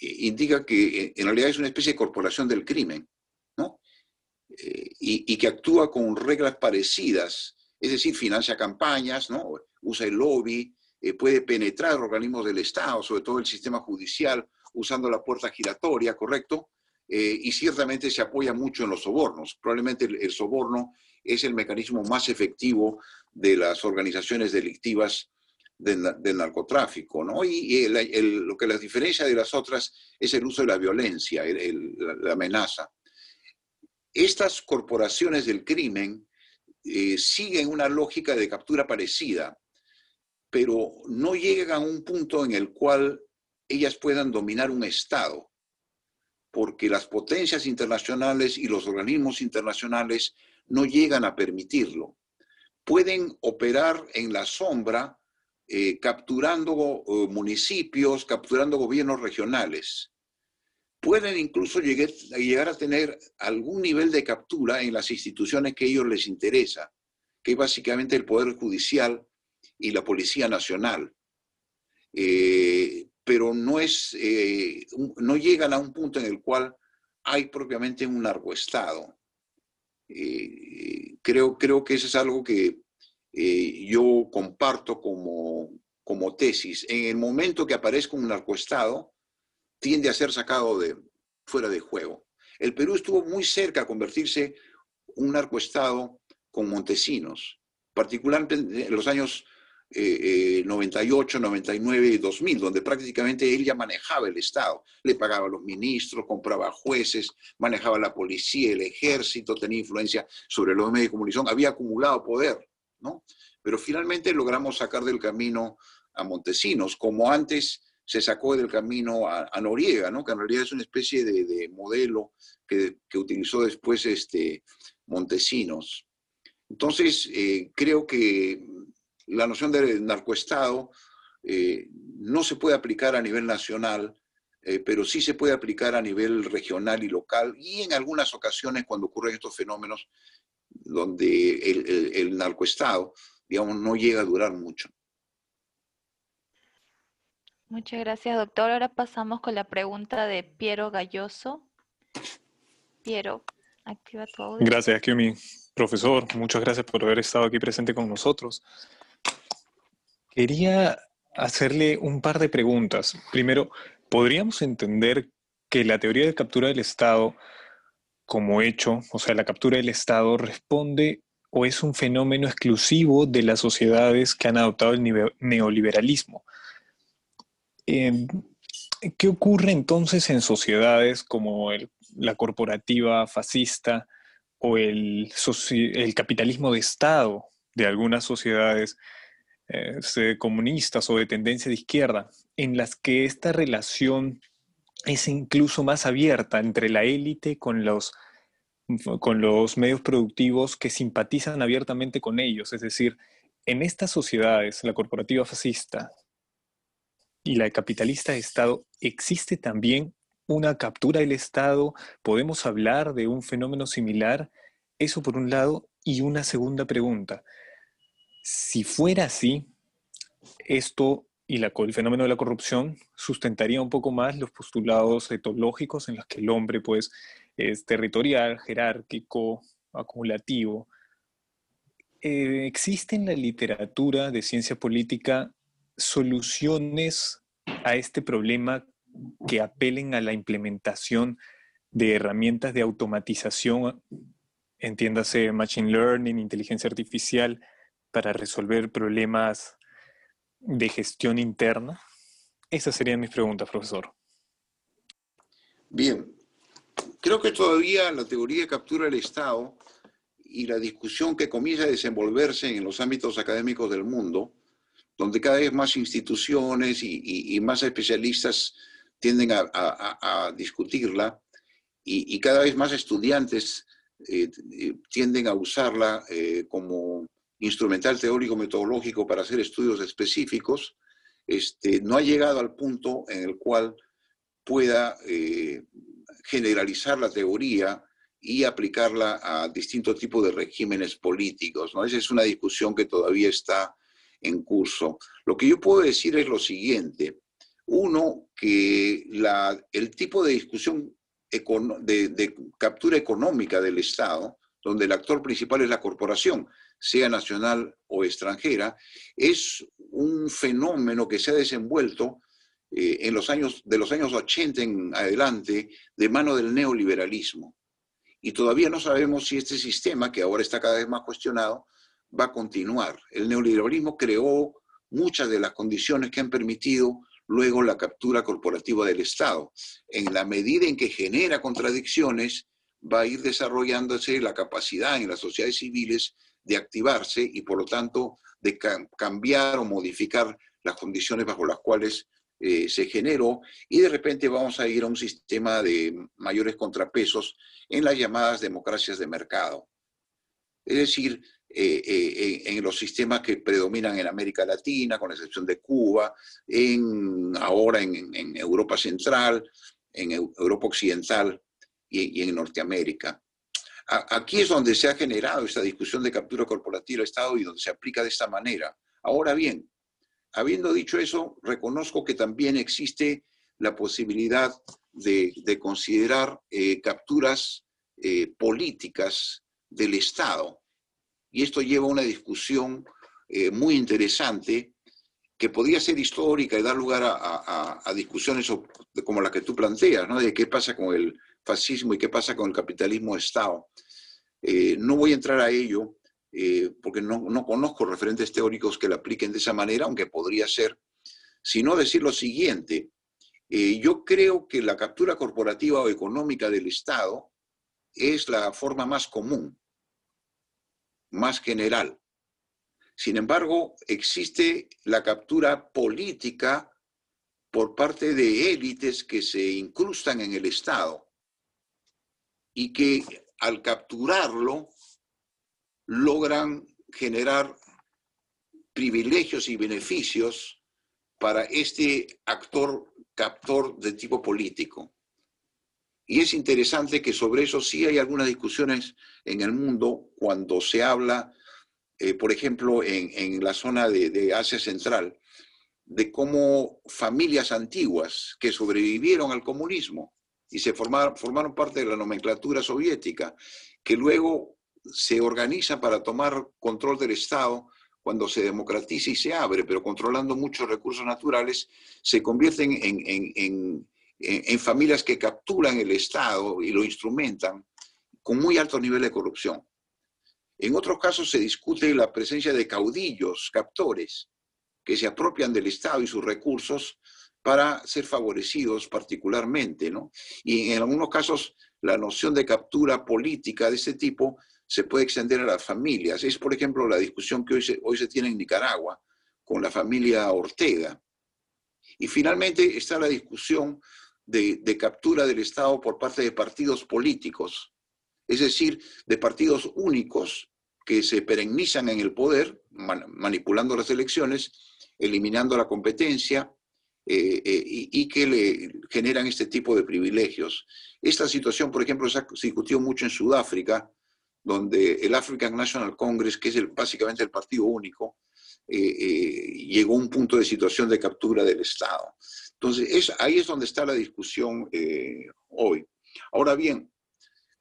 indica que en realidad es una especie de corporación del crimen, ¿no? Y, y, que actúa con reglas parecidas, es decir, financia campañas, ¿no? usa el lobby, puede penetrar organismos del Estado, sobre todo el sistema judicial, usando la puerta giratoria, ¿correcto? Eh, y ciertamente se apoya mucho en los sobornos. Probablemente el, soborno es el mecanismo más efectivo de las organizaciones delictivas del, narcotráfico, ¿no? Y, lo que las diferencia de las otras es el uso de la violencia, la, amenaza. Estas corporaciones del crimen eh, siguen una lógica de captura parecida, pero no llegan a un punto en el cual ellas puedan dominar un Estado porque las potencias internacionales y los organismos internacionales no llegan a permitirlo. Pueden operar en la sombra eh, capturando eh, municipios, capturando gobiernos regionales. Pueden incluso llegar, a tener algún nivel de captura en las instituciones que a ellos les interesa, que es básicamente el Poder Judicial y la Policía Nacional. Eh, pero no, es, eh, no llegan a un punto en el cual hay propiamente un narcoestado. Eh, creo, creo que eso es algo que eh, yo comparto como, como tesis. En el momento que aparezca un narcoestado, tiende a ser sacado de fuera de juego. El Perú estuvo muy cerca a convertirse un narcoestado con Montesinos, particularmente en los años 98, 99 y 2000, donde prácticamente él ya manejaba el Estado. Le pagaba a los ministros, compraba jueces, manejaba la policía, el ejército, tenía influencia sobre los medios de comunicación, había acumulado poder, ¿no? Pero finalmente logramos sacar del camino a Montesinos, como antes se sacó del camino a, Noriega, ¿no? que en realidad es una especie de, modelo que, que, utilizó después este, Montesinos. Entonces, eh, creo que la noción de narcoestado eh, no se puede aplicar a nivel nacional, eh, pero sí se puede aplicar a nivel regional y local y en algunas ocasiones cuando ocurren estos fenómenos donde el, narcoestado, digamos, no llega a durar mucho. Muchas gracias, doctor. Ahora pasamos con la pregunta de Piero Galloso. Piero, activa tu audio. Gracias, Kiyomi. Profesor, muchas gracias por haber estado aquí presente con nosotros. Quería hacerle un par de preguntas. Primero, ¿podríamos entender que la teoría de captura del Estado como hecho, o sea, la captura del Estado, responde o es un fenómeno exclusivo de las sociedades que han adoptado el neoliberalismo? Em, ¿Qué ocurre entonces en sociedades como la corporativa fascista o el capitalismo de Estado de algunas sociedades? Eh, comunistas o de tendencia de izquierda, en las que esta relación es incluso más abierta entre la élite con los, con los medios productivos que simpatizan abiertamente con ellos. Es decir, en estas sociedades, la corporativa fascista y la capitalista de Estado, existe también una captura del Estado. Podemos hablar de un fenómeno similar. Eso por un lado. Y una segunda pregunta Si fuera así, esto y el fenómeno de la corrupción sustentaría un poco más los postulados etológicos en los que el hombre pues, es territorial, jerárquico, acumulativo. Eh, ¿Existe en la literatura de ciencia política soluciones a este problema que apelen a la implementación de herramientas de automatización, entiéndase machine learning, inteligencia artificial, para resolver problemas de gestión interna? Esas serían mis preguntas, profesor. Bien, creo que todavía la teoría de captura del Estado y la discusión que comienza a desenvolverse en los ámbitos académicos del mundo, donde cada vez más instituciones y, más especialistas tienden a, discutirla y, cada vez más estudiantes eh, eh, tienden a usarla eh, como instrumental teórico metodológico para hacer estudios específicos, este, no ha llegado al punto en el cual pueda eh, generalizar la teoría y aplicarla a distintos tipos de regímenes políticos. ¿no? Esa es una discusión que todavía está en curso. Lo que yo puedo decir es lo siguiente. Uno, que la, el tipo de discusión de, de captura económica del Estado, donde el actor principal es la corporación, sea nacional o extranjera, es un fenómeno que se ha desenvuelto eh, en los años, de los años 80 en adelante de mano del neoliberalismo. Y todavía no sabemos si este sistema, que ahora está cada vez más cuestionado, va a continuar. El neoliberalismo creó muchas de las condiciones que han permitido luego la captura corporativa del Estado. En la medida en que genera contradicciones, va a ir desarrollándose la capacidad en las sociedades civiles de activarse y por lo tanto de cambiar o modificar las condiciones bajo las cuales eh, se generó y de repente vamos a ir a un sistema de mayores contrapesos en las llamadas democracias de mercado. Es decir, eh, eh, en los sistemas que predominan en América Latina, con excepción de Cuba, en, ahora en, Europa Central, en Europa Occidental y en Norteamérica. Aquí es donde se ha generado esta discusión de captura corporativa del Estado y donde se aplica de esta manera. Ahora bien, habiendo dicho eso, reconozco que también existe la posibilidad de, considerar eh, capturas eh, políticas del Estado. Y esto lleva a una discusión eh, muy interesante que podría ser histórica y dar lugar a, discusiones como la que tú planteas, ¿no? de qué pasa con el fascismo y qué pasa con el capitalismo de Estado. Eh, no voy a entrar a ello eh, porque no, no, conozco referentes teóricos que la apliquen de esa manera, aunque podría ser, sino decir lo siguiente. Eh, yo creo que la captura corporativa o económica del Estado es la forma más común, más general. Sin embargo, existe la captura política por parte de élites que se incrustan en el Estado y que al capturarlo logran generar privilegios y beneficios para este actor captor de tipo político. Y es interesante que sobre eso sí hay algunas discusiones en el mundo cuando se habla, eh, por ejemplo, en, la zona de Asia Central, de cómo familias antiguas que sobrevivieron al comunismo y se formaron, formaron parte de la nomenclatura soviética, que luego se organiza para tomar control del Estado cuando se democratiza y se abre, pero controlando muchos recursos naturales, se convierten en, en, en, en, familias que capturan el Estado y lo instrumentan con muy alto nivel de corrupción. En otros casos se discute la presencia de caudillos, captores, que se apropian del Estado y sus recursos para ser favorecidos particularmente, ¿no? Y en algunos casos la noción de captura política de ese tipo se puede extender a las familias. Es, por ejemplo, la discusión que hoy se, hoy se tiene en Nicaragua con la familia Ortega. Y finalmente está la discusión de captura del Estado por parte de partidos políticos, es decir, de partidos únicos que se perennizan en el poder, manipulando las elecciones, eliminando la competencia, eh, eh, y, que le generan este tipo de privilegios. Esta situación, por ejemplo, se, discutió mucho en Sudáfrica donde el African National Congress, que es el, básicamente el partido único, eh, eh, llegó a un punto de situación de captura del Estado. Entonces, es, ahí es donde está la discusión eh, hoy. Ahora bien,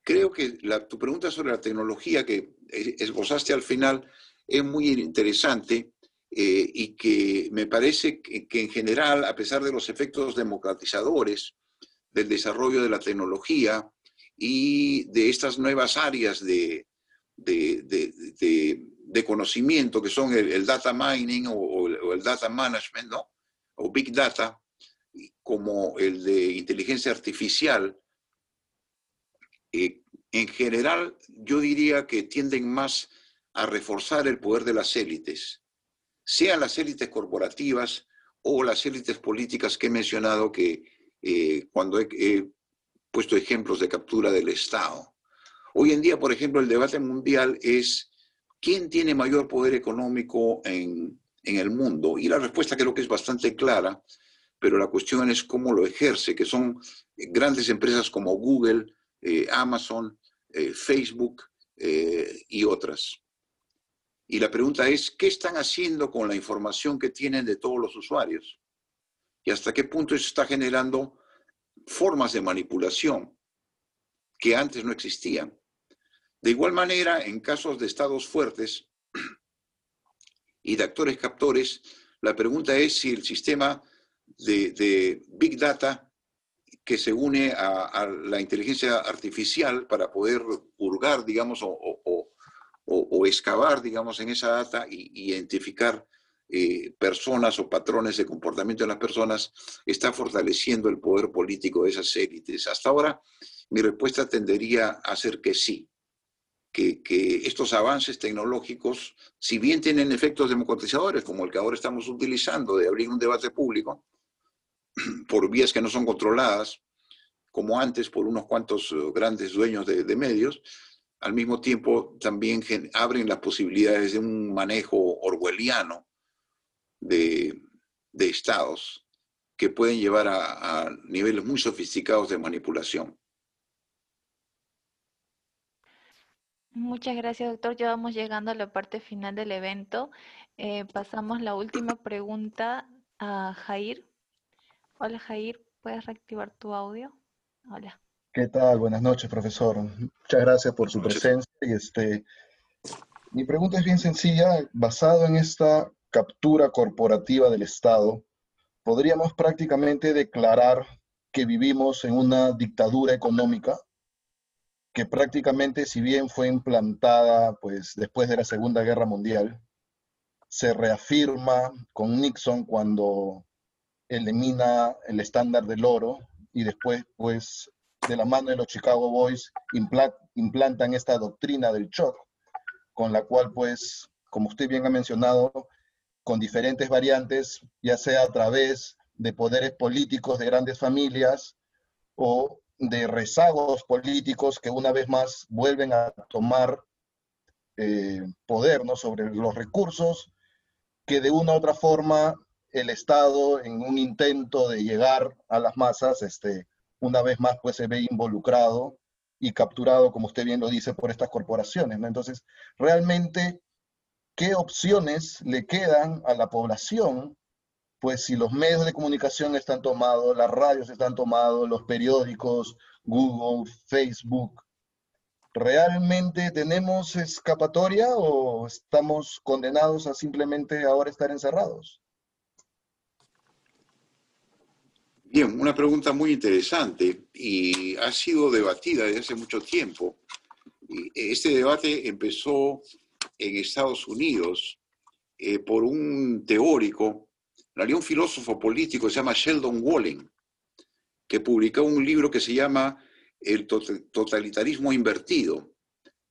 creo que la, tu pregunta sobre la tecnología que esbozaste al final es muy interesante y que me parece que, que en general, a pesar de los efectos democratizadores del desarrollo de la tecnología, y de estas nuevas áreas de, de, conocimiento que son el, data mining o, el data management, ¿no? o big data, como el de inteligencia artificial, eh, en general yo diría que tienden más a reforzar el poder de las élites, sean las élites corporativas o las élites políticas que he mencionado que eh, cuando he, puesto ejemplos de captura del Estado. Hoy en día, por ejemplo, el debate mundial es quién tiene mayor poder económico en, el mundo. Y la respuesta creo que es bastante clara, pero la cuestión es cómo lo ejerce, que son grandes empresas como Google, eh, Amazon, eh, Facebook y otras. Y la pregunta es, ¿qué están haciendo con la información que tienen de todos los usuarios? ¿Y hasta qué punto eso está generando formas de manipulación que antes no existían. De igual manera, en casos de estados fuertes y de actores captores, la pregunta es si el sistema de, Big Data que se une a, la inteligencia artificial para poder purgar, digamos, o, excavar, digamos, en esa data y identificar eh, personas o patrones de comportamiento de las personas está fortaleciendo el poder político de esas élites. Hasta ahora mi respuesta tendería a ser que sí, que, estos avances tecnológicos, si bien tienen efectos democratizadores, como el que ahora estamos utilizando de abrir un debate público por vías que no son controladas, como antes por unos cuantos eh, grandes dueños de medios, al mismo tiempo también abren las posibilidades de un manejo orwelliano de, estados que pueden llevar a, niveles muy sofisticados de manipulación. Muchas gracias, doctor. Ya vamos llegando a la parte final del evento. Eh, pasamos la última pregunta a Jair. Hola, Jair. ¿Puedes reactivar tu audio? Hola. ¿Qué tal? Buenas noches, profesor. Muchas gracias por su presencia. Y este, mi pregunta es bien sencilla, basado en esta captura corporativa del Estado, podríamos prácticamente declarar que vivimos en una dictadura económica que prácticamente, si bien fue implantada pues, después de la Segunda Guerra Mundial, se reafirma con Nixon cuando elimina el estándar del oro y después, pues, de la mano de los Chicago Boys, implantan esta doctrina del shock, con la cual, pues, como usted bien ha mencionado, con diferentes variantes, ya sea a través de poderes políticos de grandes familias o de rezagos políticos que una vez más vuelven a tomar eh, poder ¿no? sobre los recursos que de una u otra forma el Estado en un intento de llegar a las masas, este, una vez más pues se ve involucrado y capturado, como usted bien lo dice, por estas corporaciones. Entonces, realmente qué opciones le quedan a la población, pues si los medios de comunicación están tomados, las radios están tomados, los periódicos, Google, Facebook, ¿realmente tenemos escapatoria o estamos condenados a simplemente ahora estar encerrados? Bien, una pregunta muy interesante y ha sido debatida desde hace mucho tiempo. Este debate empezó en Estados Unidos eh, por un teórico, un filósofo político, se llama Sheldon Wallen, que publicó un libro que se llama El totalitarismo invertido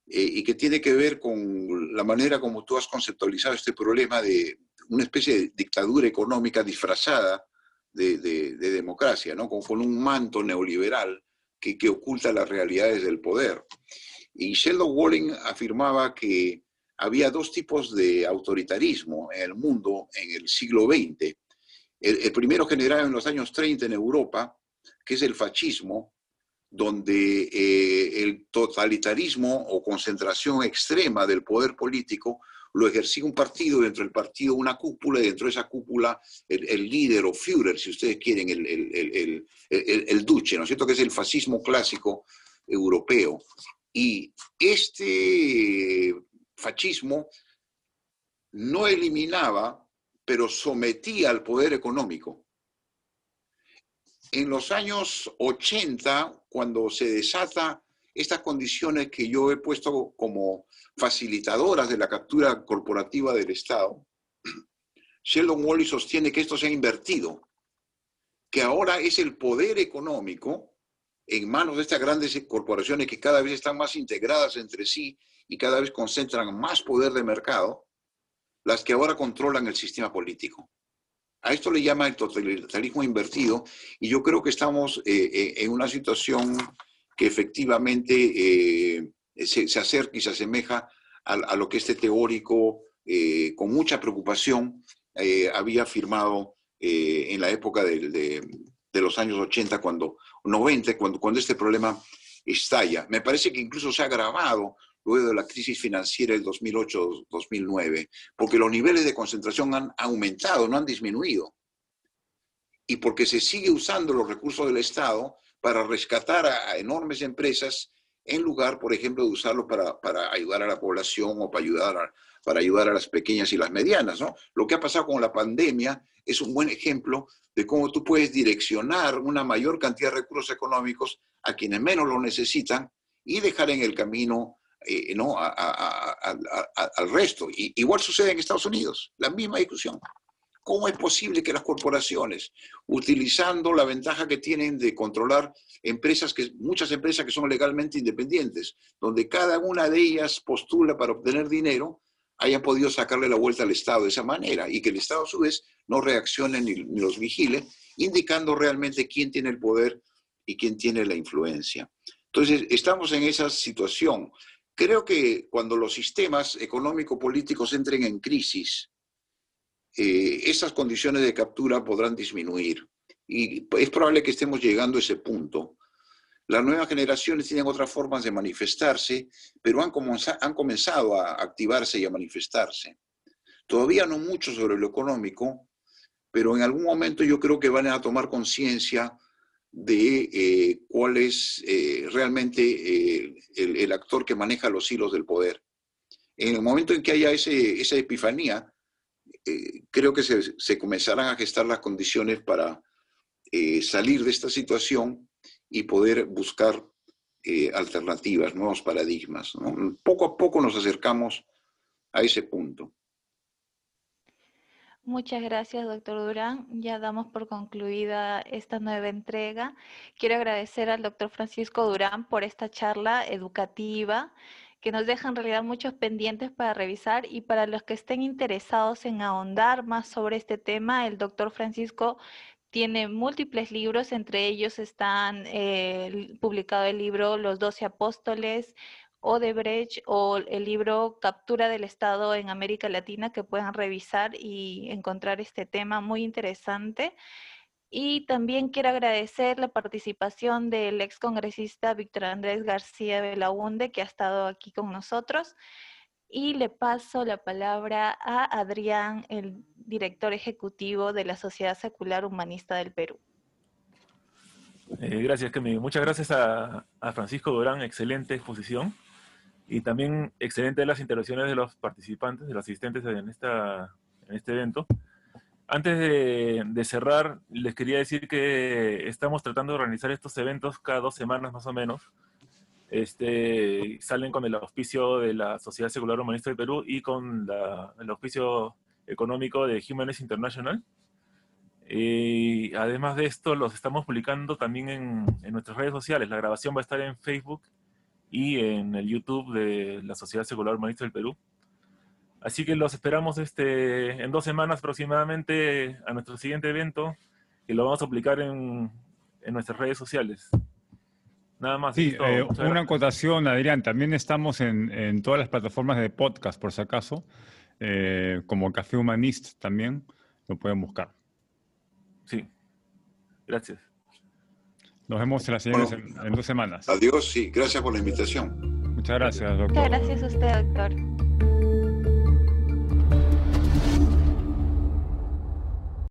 eh, y que tiene que ver con la manera como tú has conceptualizado este problema de una especie de dictadura económica disfrazada de, democracia, ¿no? un manto neoliberal que, que oculta las realidades del poder. Y Sheldon Wallen afirmaba que había dos tipos de autoritarismo en el mundo en el siglo XX. El, primero generado en los años 30 en Europa, que es el fascismo, donde eh, el totalitarismo o concentración extrema del poder político lo ejercía un partido, dentro del partido una cúpula, y dentro de esa cúpula el, líder o Führer, si ustedes quieren, el, el, el, duce, ¿no es cierto? Que es el fascismo clásico europeo. Y este fascismo no eliminaba, pero sometía al poder económico. En los años 80, cuando se desata estas condiciones que yo he puesto como facilitadoras de la captura corporativa del Estado, Sheldon Wally sostiene que esto se ha invertido, que ahora es el poder económico en manos de estas grandes corporaciones que cada vez están más integradas entre sí y cada vez concentran más poder de mercado, las que ahora controlan el sistema político. A esto le llama el totalitarismo invertido y yo creo que estamos eh, eh, en una situación que efectivamente eh, se, acerca y se asemeja a, lo que este teórico con mucha preocupación había afirmado en la época de, los años 80, cuando 90, cuando, cuando este problema estalla. Me parece que incluso se ha agravado luego de la crisis financiera del 2008-2009, porque los niveles de concentración han aumentado, no han disminuido. Y porque se sigue usando los recursos del Estado para rescatar a, enormes empresas en lugar, por ejemplo, de usarlo para, para ayudar a la población o para ayudar a, para ayudar a las pequeñas y las medianas. ¿no? Lo que ha pasado con la pandemia es un buen ejemplo de cómo tú puedes direccionar una mayor cantidad de recursos económicos a quienes menos lo necesitan y dejar en el camino eh, ¿no? al resto. Y, igual sucede en Estados Unidos, la misma discusión. ¿Cómo es posible que las corporaciones, utilizando la ventaja que tienen de controlar empresas, que, muchas empresas que son legalmente independientes, donde cada una de ellas postula para obtener dinero, hayan podido sacarle la vuelta al Estado de esa manera y que el Estado a su vez no reaccione ni los vigile, indicando realmente quién tiene el poder y quién tiene la influencia. Entonces, estamos en esa situación. Creo que cuando los sistemas económico-políticos entren en crisis, eh, esas condiciones de captura podrán disminuir. Y es probable que estemos llegando a ese punto. Las nuevas generaciones tienen otras formas de manifestarse, pero han, comenzado a activarse y a manifestarse. Todavía no mucho sobre lo económico, pero en algún momento yo creo que van a tomar conciencia de eh, cuál es eh, realmente el, actor que maneja los hilos del poder. En el momento en que haya esa epifanía, creo que se, se, comenzarán a gestar las condiciones para salir de esta situación y poder buscar alternativas, nuevos paradigmas. Poco a poco nos acercamos a ese punto. Muchas gracias, doctor Durán. Ya damos por concluida esta nueva entrega. Quiero agradecer al doctor Francisco Durán por esta charla educativa que nos deja en realidad muchos pendientes para revisar y para los que estén interesados en ahondar más sobre este tema, el doctor Francisco tiene múltiples libros, entre ellos están eh, publicado el libro Los Doce Apóstoles, Odebrecht o el libro Captura del Estado en América Latina que puedan revisar y encontrar este tema muy interesante. Y también quiero agradecer la participación del ex congresista Víctor Andrés García Belaunde, que ha estado aquí con nosotros. Y le paso la palabra a Adrián, el director ejecutivo de la Sociedad Secular Humanista del Perú. Eh, gracias, Kemi. Muchas gracias a, a Francisco Durán, excelente exposición. Y también excelente las interacciones de los participantes, de los asistentes en, esta, en este evento. Antes de, cerrar, les quería decir que estamos tratando de organizar estos eventos cada dos semanas más o menos. Este, salen con el auspicio de la Sociedad Secular Humanista de Perú y con el auspicio económico de Humanist International. Además de esto, los estamos publicando también en, en nuestras redes sociales. La grabación va a estar en Facebook y en el YouTube de la Sociedad Secular Humanista del Perú. Así que los esperamos este, en dos semanas aproximadamente a nuestro siguiente evento, que lo vamos a aplicar en, en nuestras redes sociales. Nada más. Sí, eh, una acotación, Adrián. También estamos en, en, todas las plataformas de podcast, por si acaso, eh, como Café Humanist también lo pueden buscar. Sí, gracias. Nos vemos en las siguientes en, en dos semanas. Adiós, sí. Gracias por la invitación. Muchas gracias, doctor. Muchas gracias a usted, doctor.